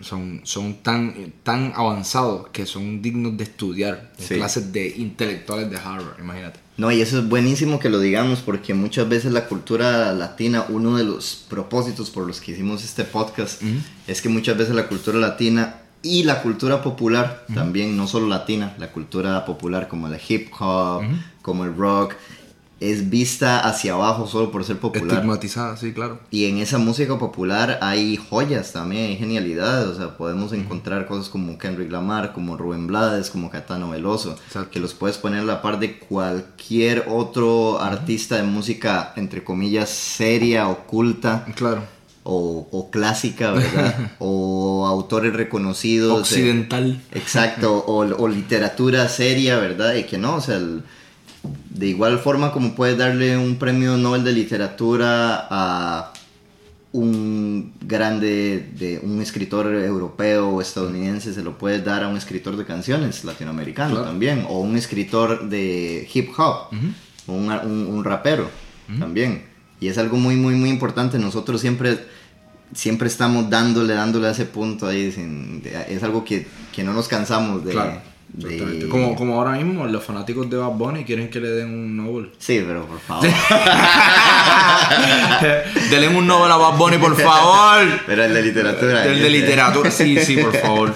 Son, son tan, tan avanzados que son dignos de estudiar en Sí. clases de intelectuales de Harvard, imagínate. No, y eso es buenísimo que lo digamos porque muchas veces la cultura latina, uno de los propósitos por los que hicimos este podcast, es que muchas veces la cultura latina y la cultura popular también, no solo latina, la cultura popular como el hip hop, como el rock, es vista hacia abajo solo por ser popular. Estigmatizada, sí, claro. Y en esa música popular hay joyas también, hay genialidades. O sea, podemos encontrar cosas como Kendrick Lamar, como Rubén Blades, como Catano Veloso, Exacto. que los puedes poner a la par de cualquier otro artista de música, entre comillas, seria, oculta Claro. O, o clásica, ¿verdad? [LAUGHS] o autores reconocidos. eh, Occidental. Exacto, o, o literatura seria, ¿verdad? Y que no, o sea, el- de igual forma como puedes darle un premio Nobel de literatura a un grande, de un escritor europeo o estadounidense, se lo puedes dar a un escritor de canciones latinoamericano Claro. también, o un escritor de hip hop, o un, un- un rapero también. Y es algo muy, muy, muy importante. Nosotros siempre siempre estamos dándole, dándole a ese punto ahí. sin- es algo que, que no nos cansamos de... Claro. de-. Como, como ahora mismo los fanáticos de Bad Bunny quieren que le den un Nobel. Sí, pero por favor. [LAUGHS] Denle un Nobel a Bad Bunny, por favor. pero el de literatura. El de literatura, sí, sí, por favor.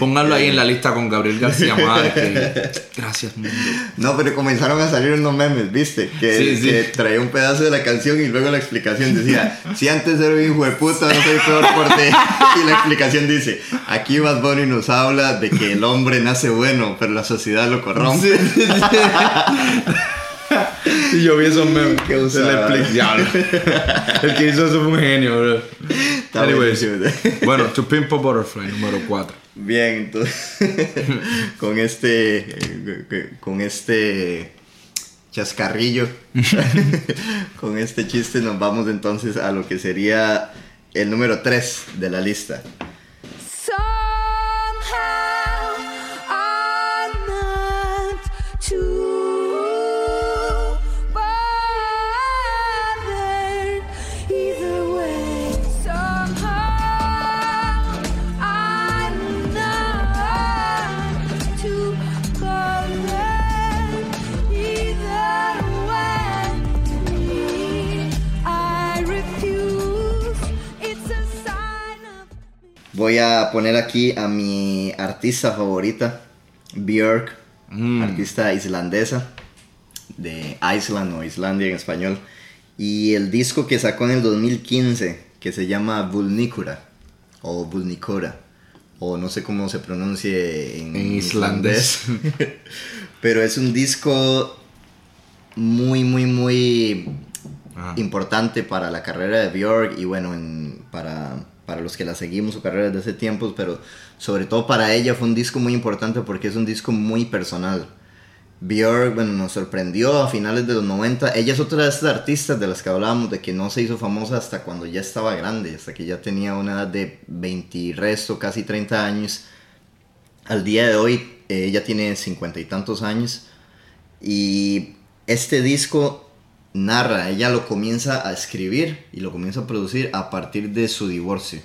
Pónganlo ahí en la lista con Gabriel García Márquez. [LAUGHS] Gracias, mundo. No, pero comenzaron a salir unos memes, ¿viste? Que, Sí, sí. que traía un pedazo de la canción y luego la explicación decía, si antes era un hijo de puta, no soy peor por ti. [LAUGHS] Y la explicación dice, aquí Bad Bunny nos habla de que el hombre nace bueno, pero la sociedad lo corrompe. Y [LAUGHS] yo vi esos memes. Explica- Diablo. El que hizo eso fue un genio, bro. Anyways. Bueno, To Pimp a Butterfly, número 4. Bien, entonces, [LAUGHS] con este, con este chascarrillo, [LAUGHS] con este chiste nos vamos entonces a lo que sería el número 3 de la lista. Voy a poner aquí a mi artista favorita, Björk, Mm. artista islandesa de Iceland o Islandia en español. Y el disco que sacó en el 2015, que se llama Vulnicura o Vulnicora, o no sé cómo se pronuncie en, En islandés. [LAUGHS] Pero es un disco muy, muy, muy Ajá. importante para la carrera de Björk y bueno, en- para, para los que la seguimos su carrera desde hace tiempos, pero sobre todo para ella fue un disco muy importante porque es un disco muy personal. Björk, bueno, nos sorprendió a finales de los 90. Ella es otra de estas artistas de las que hablábamos, de que no se hizo famosa hasta cuando ya estaba grande, hasta que ya tenía una edad de 20 y resto, casi 30 años. Al día de hoy, eh, ella tiene 50 y tantos años. Y este disco narra, ella lo comienza a escribir y lo comienza a producir a partir de su divorcio.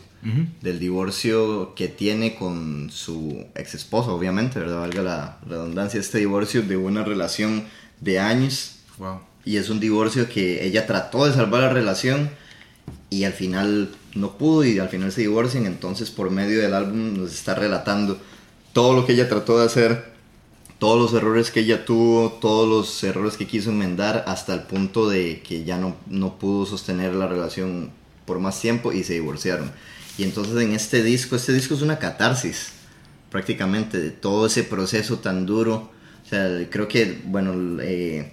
Del divorcio que tiene con su ex esposa, obviamente, ¿verdad? Valga la redundancia, este divorcio de una relación de años. Wow. Y es un divorcio que ella trató de salvar la relación y al final no pudo y al final se divorcian. Entonces por medio del álbum nos está relatando todo lo que ella trató de hacer, todos los errores que ella tuvo, todos los errores que quiso enmendar hasta el punto de que ya no, no pudo sostener la relación por más tiempo y se divorciaron. Y entonces en este disco, este disco es una catarsis prácticamente de todo ese proceso tan duro. O sea, creo que, bueno, eh,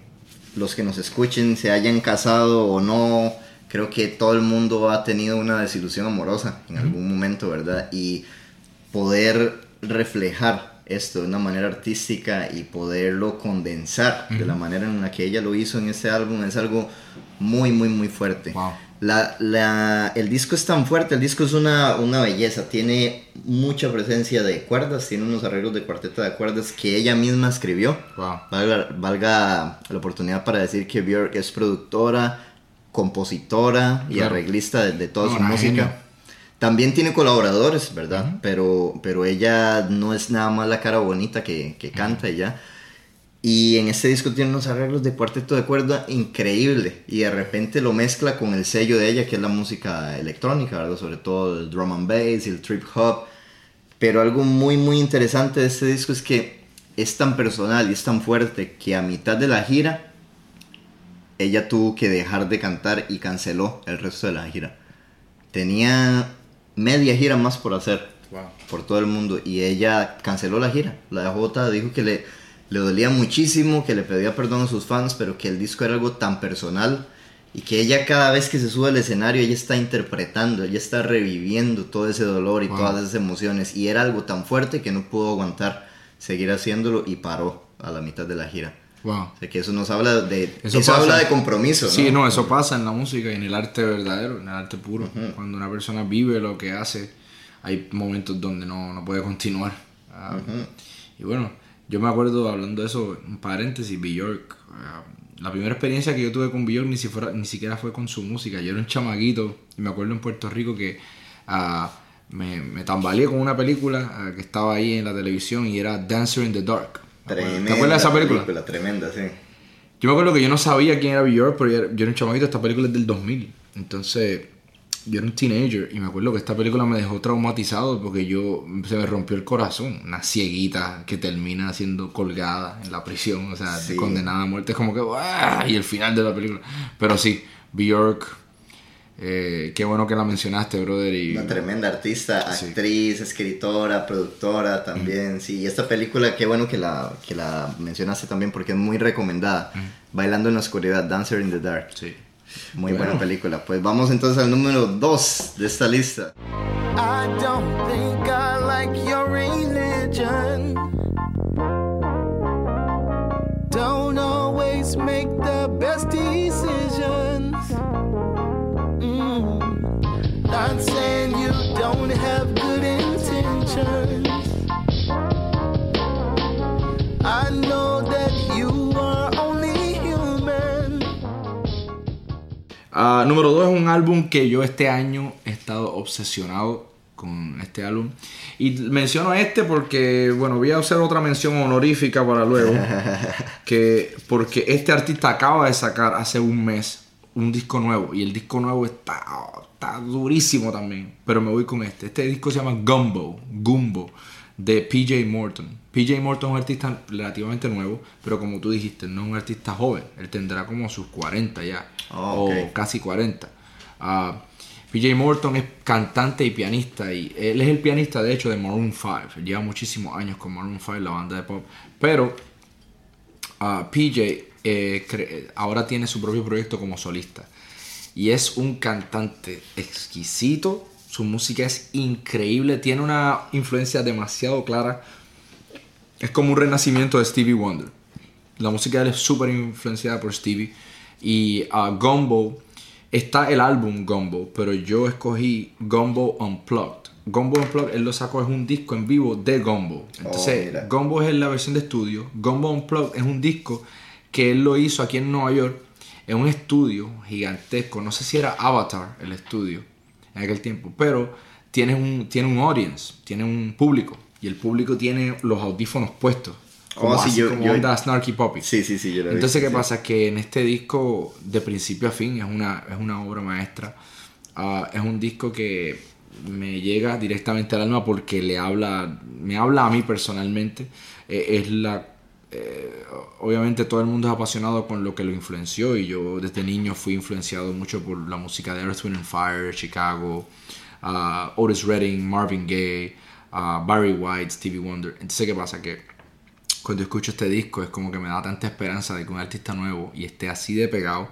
los que nos escuchen, se hayan casado o no, creo que todo el mundo ha tenido una desilusión amorosa en algún momento, ¿verdad? Y poder reflejar esto de una manera artística y poderlo condensar de la manera en la que ella lo hizo en este álbum es algo muy, muy, muy fuerte. Wow. La, la- el disco es tan fuerte, el disco es una, una belleza, tiene mucha presencia de cuerdas, tiene unos arreglos de cuarteta de cuerdas que ella misma escribió. Wow. Valga, valga la oportunidad para decir que Björk es productora, compositora y Claro. arreglista de, de toda No, su música. genio. También tiene colaboradores, ¿verdad? pero, pero ella no es nada más la cara bonita que, que canta y ya. Y en este disco tiene unos arreglos de cuarteto de cuerda increíble. Y de repente lo mezcla con el sello de ella, que es la música electrónica, ¿verdad? Sobre todo el drum and bass y el trip hop. Pero algo muy, muy interesante de este disco es que es tan personal y es tan fuerte que a mitad de la gira ella tuvo que dejar de cantar y canceló el resto de la gira. Tenía media gira más por hacer Wow. por todo el mundo y ella canceló la gira. La botada, dijo que le, le dolía muchísimo, que le pedía perdón a sus fans, pero que el disco era algo tan personal y que ella cada vez que se sube al escenario ella está interpretando, ella está reviviendo todo ese dolor y Wow. todas esas emociones y era algo tan fuerte que no pudo aguantar seguir haciéndolo y paró a la mitad de la gira. Wow. O sea que eso nos habla de eso, habla de compromiso, ¿no? Sí, no, eso pasa en la música y en el arte verdadero, en el arte puro. Cuando una persona vive lo que hace, hay momentos donde no, no puede continuar. Ah, Y bueno, yo me acuerdo hablando de eso, un paréntesis, Bjork. ah, la primera experiencia que yo tuve con Bjork ni, si fuera- ni siquiera fue con su música. Yo era un chamaguito y me acuerdo en Puerto Rico que ah, me, me tambaleé con una película que estaba ahí en la televisión y era Dancer in the Dark. Tremenda ¿Te acuerdas de esa película? Tremenda, sí. Yo me acuerdo que yo no sabía quién era Björk, pero yo era, un chamaquito, esta película es del 2000. Entonces, yo era un teenager y me acuerdo que esta película me dejó traumatizado porque yo se me rompió el corazón. Una cieguita que termina siendo colgada en la prisión, o sea, Sí. condenada a muerte. Es como que, ¡ah! Y el final de la película. Pero sí, Björk, eh, qué bueno que la mencionaste, brother. Y, Una tremenda artista, Sí. actriz, escritora, productora también, sí. Y esta película, qué bueno que la, que la mencionaste también porque es muy recomendada. Bailando en la oscuridad, Dancer in the Dark. Sí. Muy Bueno. buena película. Pues vamos entonces al número 2 de esta lista. I don't think I like your religion. Don't always make the best decisions. Ah, número 2 es un álbum que yo este año he estado obsesionado con este álbum. Y menciono este porque, bueno, voy a hacer otra mención honorífica para luego. [LAUGHS] que porque este artista acaba de sacar hace un mes un disco nuevo. Y el disco nuevo está, está durísimo también. Pero me voy con este. Este disco se llama Gumbo, Gumbo, de PJ Morton. PJ Morton es un artista relativamente nuevo, pero como tú dijiste, no es un artista joven. Él tendrá como sus 40 ya, Oh, ok. o casi 40. Ah, PJ Morton es cantante y pianista, y él es el pianista de hecho de Maroon 5. Lleva muchísimos años con Maroon 5, la banda de pop. Pero ah, PJ eh, ahora tiene su propio proyecto como solista. Y es un cantante exquisito. Su música es increíble. Tiene una influencia demasiado clara. Es como un renacimiento de Stevie Wonder. La música de él es súper influenciada por Stevie. Y ah, Gumbo, está el álbum Gumbo, pero yo escogí Gumbo Unplugged. Gumbo Unplugged, él lo sacó, es un disco en vivo de Gumbo. Entonces, mira. Gumbo es la versión de estudio. Gumbo Unplugged es un disco que él lo hizo aquí en Nueva York en un estudio gigantesco. No sé si era Avatar el estudio en aquel tiempo, pero tiene un, tiene un audience, tiene un público. Y el público tiene los audífonos puestos. Como, Oh, sí, así yo- como yo- onda Snarky Poppy. Sí, sí, sí, yo Entonces, ¿qué sí. pasa? Que en este disco, de principio a fin, es una, es una obra maestra. Ah, es un disco que me llega directamente al alma porque le habla, me habla a mí personalmente. Eh, es la, eh, obviamente todo el mundo es apasionado con lo que lo influenció y yo desde niño fui influenciado mucho por la música de Earth, Wind and Fire, Chicago, ah, Otis Redding, Marvin Gaye, ah, Barry White, Stevie Wonder. Entonces, ¿qué pasa? Que cuando escucho este disco es como que me da tanta esperanza de que un artista nuevo y esté así de pegado.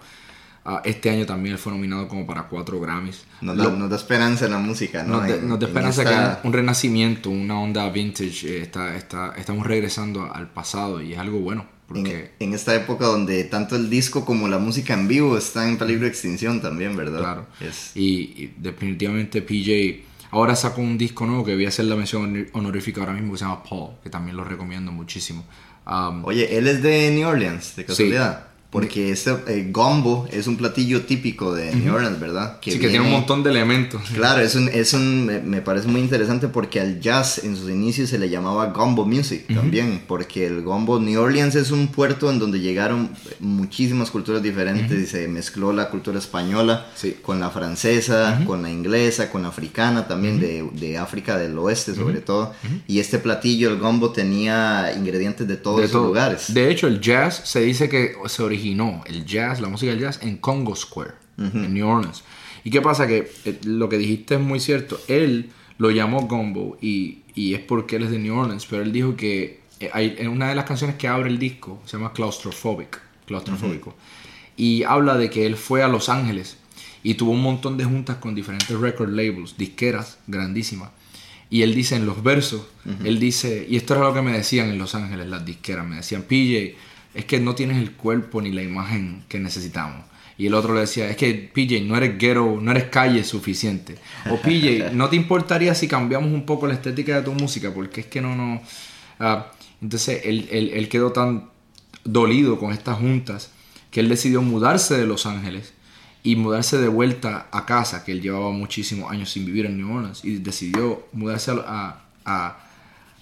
Ah, este año también él fue nominado como para cuatro Grammys. Nos Lo- da, nos da esperanza en la música, ¿no? nos, da- En- nos da en esperanza esta- que un renacimiento, una onda vintage. eh, está, está, estamos regresando al pasado y es algo bueno. en, Porque, en esta época donde tanto el disco como la música en vivo están en peligro de extinción también, ¿verdad? claro. Es- Y, y definitivamente PJ ahora sacó un disco nuevo que voy a hacer la mención honor- honorífica ahora mismo que se llama Paul, que también lo recomiendo muchísimo. Um, Oye, él es de New Orleans, de casualidad. Porque este eh, gumbo es un platillo típico de New Orleans, ¿verdad? sí, que tiene un viene- montón de elementos. Claro, es un, es un, me, me parece muy interesante porque al jazz en sus inicios se le llamaba gumbo music también, porque el gumbo, New Orleans es un puerto en donde llegaron muchísimas culturas diferentes y se mezcló la cultura española Sí. con la francesa, con la inglesa, con la africana también, de, de África del oeste sobre todo. Y este platillo, el gumbo, tenía ingredientes de todos de esos todo. lugares. De hecho, el jazz se dice que se originó, el jazz, la música del jazz, en Congo Square, en New Orleans. ¿Y qué pasa? Que eh, lo que dijiste es muy cierto. Él lo llamó Gumbo y, y es porque él es de New Orleans, pero él dijo que eh, hay, en una de las canciones que abre el disco se llama Claustrophobic, claustrofóbico. Y habla de que él fue a Los Ángeles y tuvo un montón de juntas con diferentes record labels, disqueras grandísimas. Y él dice en los versos, él dice, y esto era lo que me decían en Los Ángeles las disqueras, me decían, PJ, es que no tienes el cuerpo ni la imagen que necesitamos. Y el otro le decía, es que PJ, no eres ghetto, no eres calle suficiente. O [LAUGHS] PJ, ¿no te importaría si cambiamos un poco la estética de tu música? Porque es que no, no... ah, entonces él, él- él quedó tan dolido con estas juntas que él decidió mudarse de Los Ángeles y mudarse de vuelta a casa, que él llevaba muchísimos años sin vivir en New Orleans, y decidió mudarse a, a, a-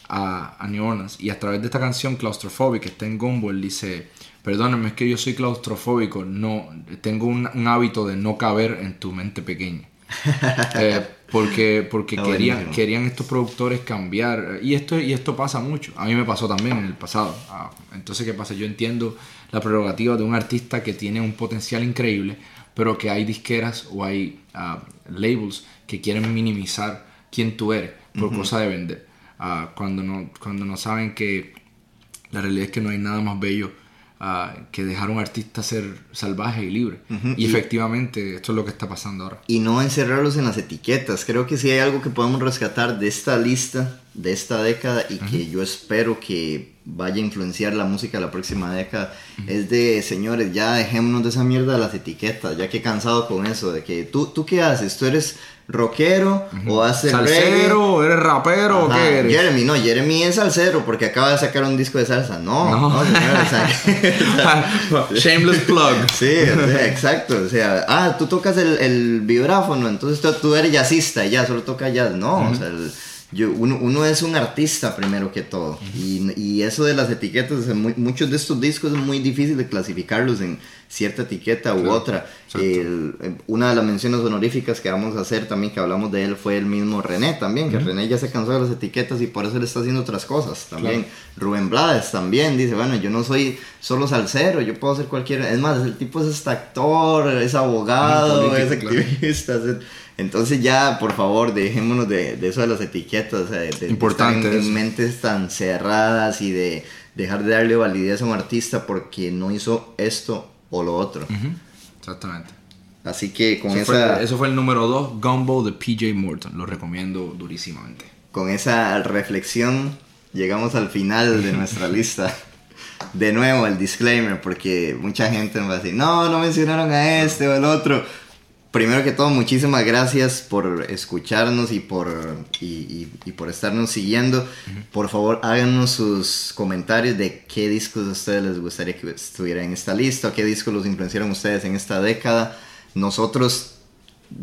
a New Orleans. Y a través de esta canción, Claustrophobic, que está en Gumbo, él dice, perdóname, es que yo soy claustrofóbico, no, tengo un, un hábito de no caber en tu mente pequeña. [LAUGHS] Eh, porque porque querían, querían estos productores cambiar. Y esto, y esto pasa mucho. A mí me pasó también en el pasado. Ah, entonces, ¿qué pasa? Yo entiendo la prerrogativa de un artista que tiene un potencial increíble, pero que hay disqueras o hay ah, labels que quieren minimizar quién tú eres por cosa de vender. Ah, cuando, no, cuando no saben que la realidad es que no hay nada más bello ah, que dejar a un artista ser salvaje y libre. Y efectivamente, esto es lo que está pasando ahora. y no encerrarlos en las etiquetas. Creo que sí hay algo que podemos rescatar de esta lista, de esta década, y que yo espero que vaya a influenciar la música de la próxima década. Es de, señores, ya dejémonos de esa mierda de las etiquetas, ya que he cansado con eso, de que tú, ¿tú qué haces? ¿Tú eres rockero o haces? ¿Salsero? ¿Eres rapero o Ajá, qué eres? Jeremy, no, Jeremy es salsero porque acaba de sacar un disco de salsa. No, No. no, señor, o sea, [LAUGHS] Shameless plug. [LAUGHS] Sí, o sea, exacto. O sea, ah, tú tocas el, el vibráfono, entonces tú, tú eres jazzista y ya, solo toca jazz. No, o sea, el- yo, uno, uno es un artista primero que todo. y, y eso de las etiquetas, o sea, mu- muchos de estos discos es muy difícil de clasificarlos en cierta etiqueta u Claro, otra. exacto. El- eh, una de las menciones honoríficas que vamos a hacer también, que hablamos de él, fue el mismo René también, que René ya se cansó de las etiquetas y por eso le está haciendo otras cosas también. Rubén Blades también dice, bueno, yo no soy solo salsero, yo puedo hacer cualquier... Es más, el tipo es hasta actor, es abogado, es político, claro. activista. es- entonces ya, por favor, dejémonos de, de eso de las etiquetas, o sea, de, de Importante estar en, en mentes tan cerradas y de dejar de darle validez a un artista porque no hizo esto o lo otro. Ujú, Exactamente. Así que con Eso esa... fue, eso fue el número 2, Gumbo de PJ Morton. Lo recomiendo durísimamente. con esa reflexión llegamos al final de nuestra [LAUGHS] lista. De nuevo el disclaimer, porque mucha gente nos va a decir, no, no mencionaron a este o el otro. Primero que todo, muchísimas gracias por escucharnos y por, y, y- y por estarnos siguiendo. Por favor, háganos sus comentarios de qué discos a ustedes les gustaría que estuviera en esta lista, o qué discos los influenciaron ustedes en esta década. Nosotros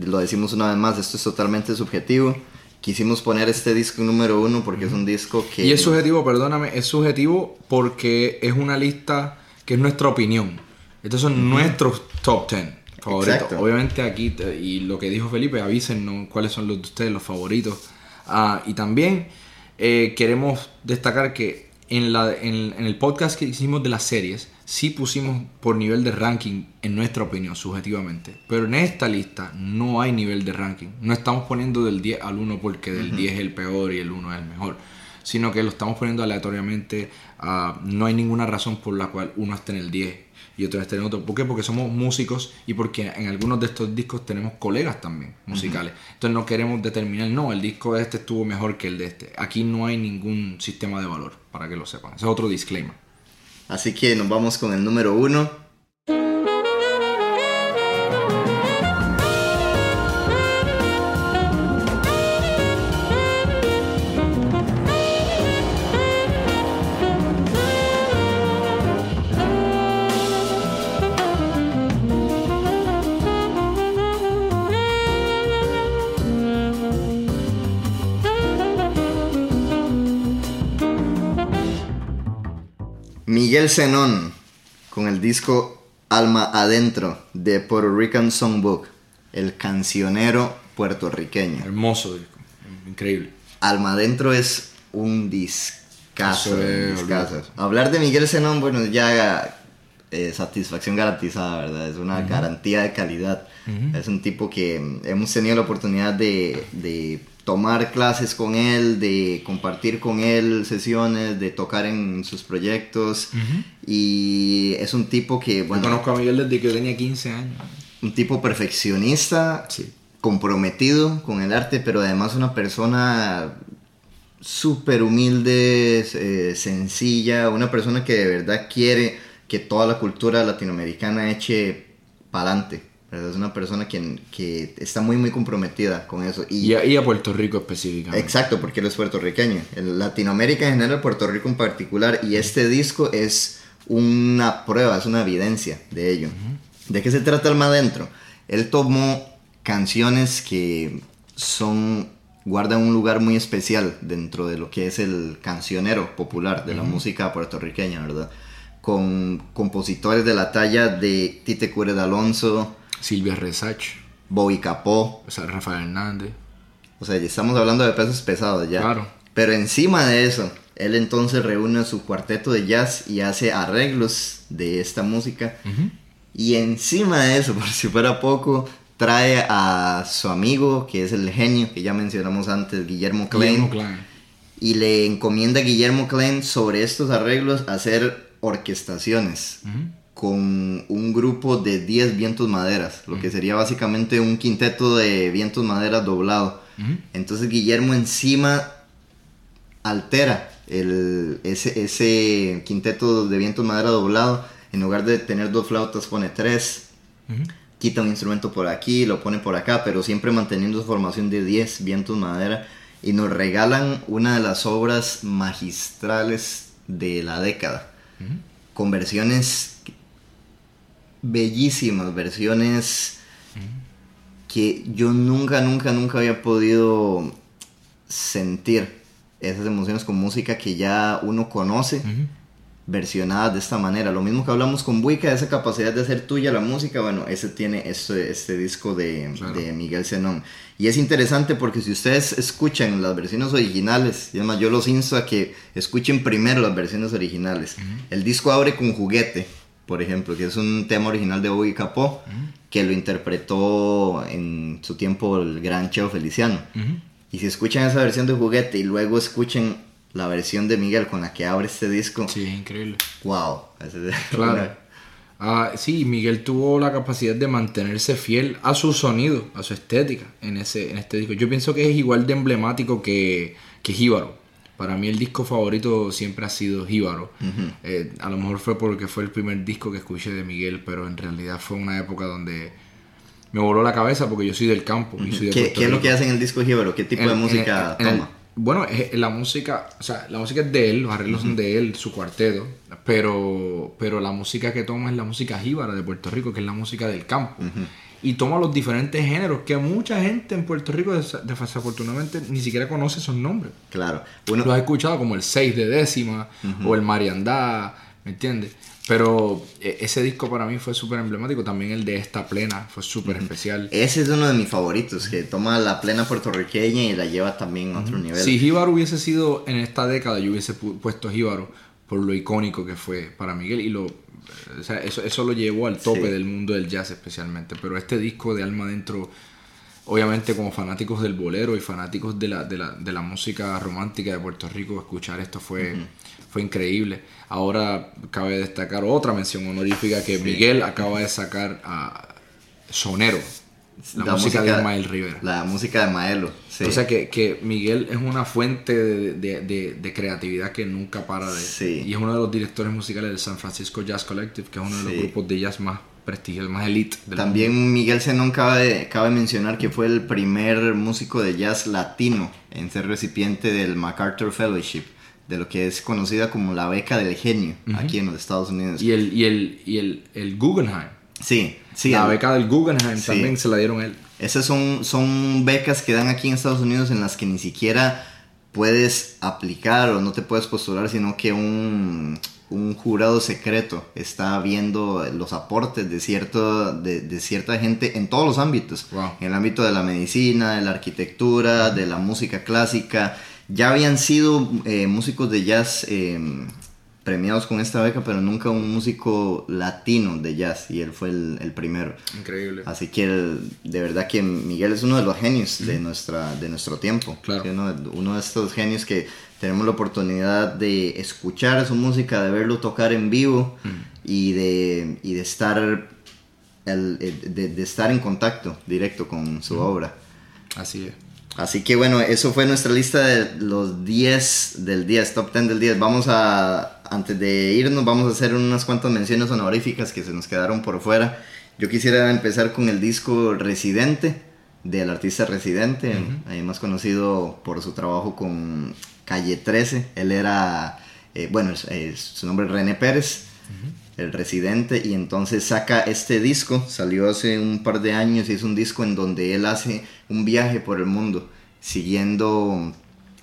lo decimos una vez más, esto es totalmente subjetivo. Quisimos poner este disco número uno porque es un disco que... Y es subjetivo, perdóname, es subjetivo porque es una lista que es nuestra opinión. Estos son nuestros top 10 favoritos. Exacto. Obviamente aquí, te- y lo que dijo Felipe, avísennos cuáles son los de ustedes, los favoritos. Ah, y también eh, queremos destacar que en, la, en, en el podcast que hicimos de las series, sí pusimos por nivel de ranking, en nuestra opinión, subjetivamente. Pero en esta lista no hay nivel de ranking. No estamos poniendo del 10 al 1 porque del 10 es el peor y el 1 es el mejor. Sino que lo estamos poniendo aleatoriamente. ah, no hay ninguna razón por la cual uno esté en el 10 y otro esté en otro. ¿Por qué? Porque somos músicos y porque en algunos de estos discos tenemos colegas también musicales. Entonces no queremos determinar, no, el disco de este estuvo mejor que el de este. Aquí no hay ningún sistema de valor, para que lo sepan. Ese es otro disclaimer. Así que nos vamos con el número uno. Miguel Zenón con el disco Alma Adentro de Puerto Rican Songbook, el cancionero puertorriqueño. Hermoso disco, increíble. Alma Adentro es un discazo. Es. Hablar de Miguel Zenón, bueno, ya eh, satisfacción garantizada, ¿verdad? Es una garantía de calidad. Es un tipo que hemos tenido la oportunidad de, de tomar clases con él, de compartir con él sesiones, de tocar en sus proyectos. Y es un tipo que, Yo bueno, conozco a Miguel desde que yo tenía 15 años. un tipo perfeccionista, Sí. comprometido con el arte, pero además una persona súper humilde, eh, sencilla, una persona que de verdad quiere que toda la cultura latinoamericana eche para adelante. Es una persona que, que está muy, muy comprometida con eso. Y a, y a Puerto Rico específicamente. Exacto, porque él es puertorriqueño. En Latinoamérica en general, Puerto Rico en particular. Y este disco es una prueba, es una evidencia de ello. ¿De qué se trata Alma Adentro? Él tomó canciones que son guardan un lugar muy especial dentro de lo que es el cancionero popular de la música puertorriqueña, ¿verdad? Con compositores de la talla de Tite Cure de Alonso, Silvia Resach, Bobby Capó, o sea, Rafael Hernández. o sea, ya estamos hablando de pesos pesados ya. Claro. Pero encima de eso, él entonces reúne a su cuarteto de jazz y hace arreglos de esta música. Y encima de eso, [LAUGHS] por si fuera poco, trae a su amigo, que es el genio que ya mencionamos antes, Guillermo Klein. Guillermo Klein. Y le encomienda a Guillermo Klein sobre estos arreglos hacer orquestaciones con un grupo de 10 vientos maderas, lo que sería básicamente un quinteto de vientos maderas doblado. Entonces Guillermo encima altera el, ese, ese quinteto de vientos madera doblado, en lugar de tener dos flautas pone tres, quita un instrumento por aquí, lo pone por acá, pero siempre manteniendo su formación de 10 vientos madera. Y nos regalan una de las obras magistrales de la década, con versiones bellísimas, versiones que yo nunca, nunca, nunca había podido sentir esas emociones con música que ya uno conoce, versionadas de esta manera. Lo mismo que hablamos con Buica, esa capacidad de hacer tuya la música, bueno, ese tiene este, este disco de, Claro. de Miguel Zenón. Y es interesante porque si ustedes escuchan las versiones originales, y además yo los insto a que escuchen primero las versiones originales. El disco abre con Juguete, por ejemplo, que es un tema original de Bobby Capó, que lo interpretó en su tiempo el gran Cheo Feliciano. Y si escuchan esa versión de Juguete y luego escuchen la versión de Miguel con la que abre este disco, Sí, es increíble. [LAUGHS] wow. Claro. Ah, sí, Miguel tuvo la capacidad de mantenerse fiel a su sonido, a su estética en, ese, en este disco. Yo pienso que es igual de emblemático que, que Jíbaro. Para mí el disco favorito siempre ha sido Jíbaro. Eh, a lo mejor fue porque fue el primer disco que escuché de Miguel, pero en realidad fue una época donde me voló la cabeza porque yo soy del campo y soy de ¿Qué, qué es lo que hace en el disco Jíbaro? ¿Qué tipo En- de música en toma? bueno, la música, o sea, la música es de él, los arreglos son de él, su cuarteto, pero, pero la música que toma es la música jíbara de Puerto Rico, que es la música del campo. Y toma los diferentes géneros que mucha gente en Puerto Rico des- desafortunadamente ni siquiera conoce esos nombres. Claro. Uno, Lo has escuchado como el 6 de décima o el Mariandá, ¿me entiendes? Pero eh, ese disco para mí fue súper emblemático, también el de Esta Plena fue súper especial. ese es uno de mis favoritos, que toma la plena puertorriqueña y la lleva también a otro nivel. Si Jíbaro hubiese sido en esta década, yo hubiese pu- puesto Jíbaro por lo icónico que fue para Miguel y lo, o sea, eso, eso lo llevó al tope Sí. del mundo del jazz especialmente. Pero este disco de Alma Adentro, obviamente como fanáticos del bolero y fanáticos de la, de la, de la música romántica de Puerto Rico, escuchar esto fue, fue increíble. Ahora cabe destacar otra mención honorífica que Miguel acaba de sacar a Sonero, la, música, de Ismael Rivera. La música de Maelo. sí. O sea que, que Miguel es una fuente de, de- de- de creatividad que nunca para de... Sí. Y es uno de los directores musicales del San Francisco Jazz Collective, que es uno de los Sí. grupos de jazz más prestigiosos, más elite del mundo. También Miguel Zenón cabe, cabe mencionar que fue el primer músico de jazz latino en ser recipiente del MacArthur Fellowship, de lo que es conocida como la beca del genio aquí en los Estados Unidos. Y el, y el, y el, el Guggenheim. Sí, sí. la el- beca del Guggenheim Sí. también se la dieron él. Esas son, son becas que dan aquí en Estados Unidos en las que ni siquiera puedes aplicar o no te puedes postular, sino que un, un jurado secreto está viendo los aportes de, cierto, de, de cierta gente en todos los ámbitos. Wow. En el ámbito de la medicina, de la arquitectura, de la música clásica. Ya habían sido eh, músicos de jazz eh, premiados con esta beca, pero nunca un músico latino de jazz y él fue el, el primero. Increíble. Así que el- de verdad que Miguel es uno de los genios de, nuestra, de nuestro tiempo. Claro. Uno, uno de estos genios que tenemos la oportunidad de escuchar su música, de verlo tocar en vivo y, de, y de, estar, el- de, de estar en contacto directo con su obra. Así es. Así que bueno, eso fue nuestra lista de los 10 del 10, top 10 del 10. Vamos a, antes de irnos, vamos a hacer unas cuantas menciones honoríficas que se nos quedaron por fuera. Yo quisiera empezar con el disco Residente, del artista Residente, eh, más conocido por su trabajo con Calle 13. Él era, eh, bueno, su nombre es René Pérez, el Residente, y entonces saca este disco, salió hace un par de años y es un disco en donde él hace un viaje por el mundo, siguiendo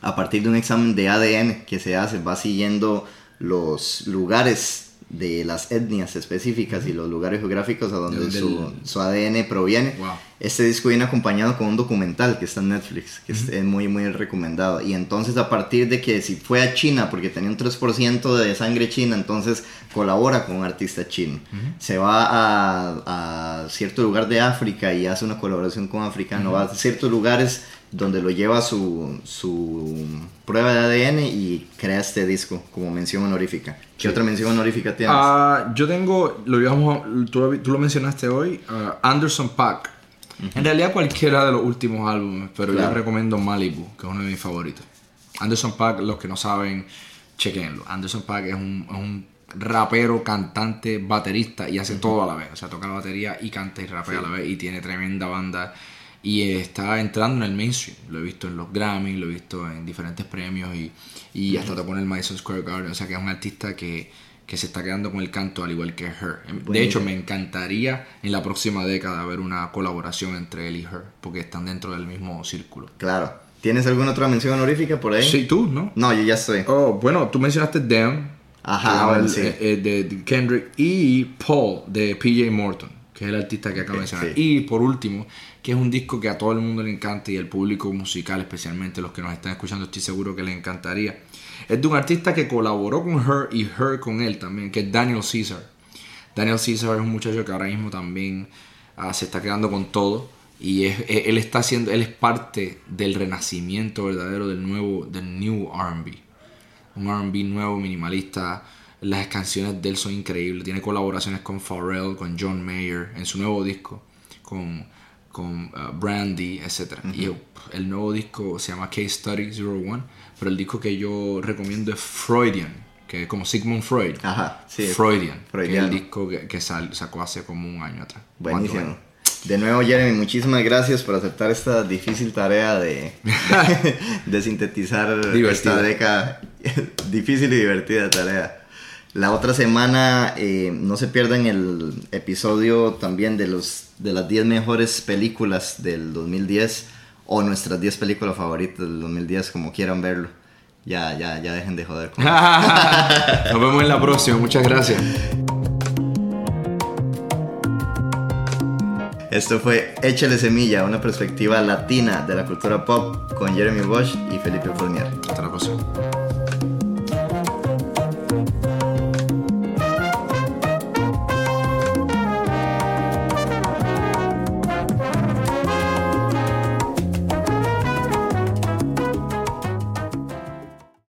a partir de un examen de ADN que se hace, va siguiendo los lugares de las etnias específicas y los lugares geográficos a donde Del- su, su ADN proviene. Wow. Este disco viene acompañado con un documental que está en Netflix, que es- es muy, muy recomendado. Y entonces a partir de que si fue a China, porque tenía un 3% de sangre china, entonces colabora con un artista chino. Se va a, a cierto lugar de África y hace una colaboración con africano. Va a ciertos lugares donde lo lleva su, su prueba de ADN y crea este disco como mención honorífica. ¿Qué otra mención honorífica tienes? Ah, yo tengo, lo a- tú, lo- tú lo mencionaste hoy, ah, Anderson Paak. En realidad cualquiera de los últimos álbumes, pero Claro. yo recomiendo Malibu, que es uno de mis favoritos. Anderson Paak, los que no saben, chequenlo. Anderson Paak es un, es un rapero, cantante, baterista y hace todo a la vez. O sea, toca la batería y canta y rapea a la vez y tiene tremenda banda. Y está entrando en el mainstream. Lo he visto en los Grammy, lo he visto en diferentes premios y, y hasta tocó en el Madison Square Garden. O sea, que es un artista que, que se está quedando con el canto al igual que Her. De hecho, me encantaría en la próxima década ver una colaboración entre él y Her, porque están dentro del mismo círculo. Claro, ¿Tienes alguna otra mención honorífica por ahí? Sí, tú, ¿no? No, yo ya estoy. Oh, bueno, tú mencionaste Dan. Ajá, sí. eh, eh, de, de Kendrick. Y Paul, de PJ Morton, que es el artista que acabo de mencionar. sí. Y por último, que es un disco que a todo el mundo le encanta y el público musical, especialmente los que nos están escuchando, estoy seguro que les encantaría. Es de un artista que colaboró con Her y Her con él también, que es Daniel Caesar. Daniel Caesar es un muchacho que ahora mismo también ah, se está quedando con todo y es- es- él está haciendo, él es parte del renacimiento verdadero del nuevo, del new R&B, un R&B nuevo minimalista. Las canciones de él son increíbles. Tiene colaboraciones con Pharrell, con John Mayer en su nuevo disco, con, con ah, Brandy, etc. Y uh, el nuevo disco se llama Case Study 01, pero el disco que yo recomiendo es Freudian, que es como Sigmund Freud. Ajá, sí. Freudian, que es Freudiano. el disco que, que sal- sacó hace como un año atrás. ¿Cuántos Buenísimo. años? De nuevo, Jeremy, muchísimas gracias por aceptar esta difícil tarea de, [LAUGHS] de sintetizar Divertida. esta década. [LAUGHS] difícil y divertida tarea. La otra semana eh, no se pierdan el episodio también de, los, de las 10 mejores películas del 2010 o nuestras 10 películas favoritas del 2010, como quieran verlo. Ya, ya, ya dejen de joder. con- [LAUGHS] Nos vemos en la próxima. Muchas gracias. Esto fue Échale Semilla, una perspectiva latina de la cultura pop con Jeremy Bosch y Felipe Fournier. Hasta la próxima.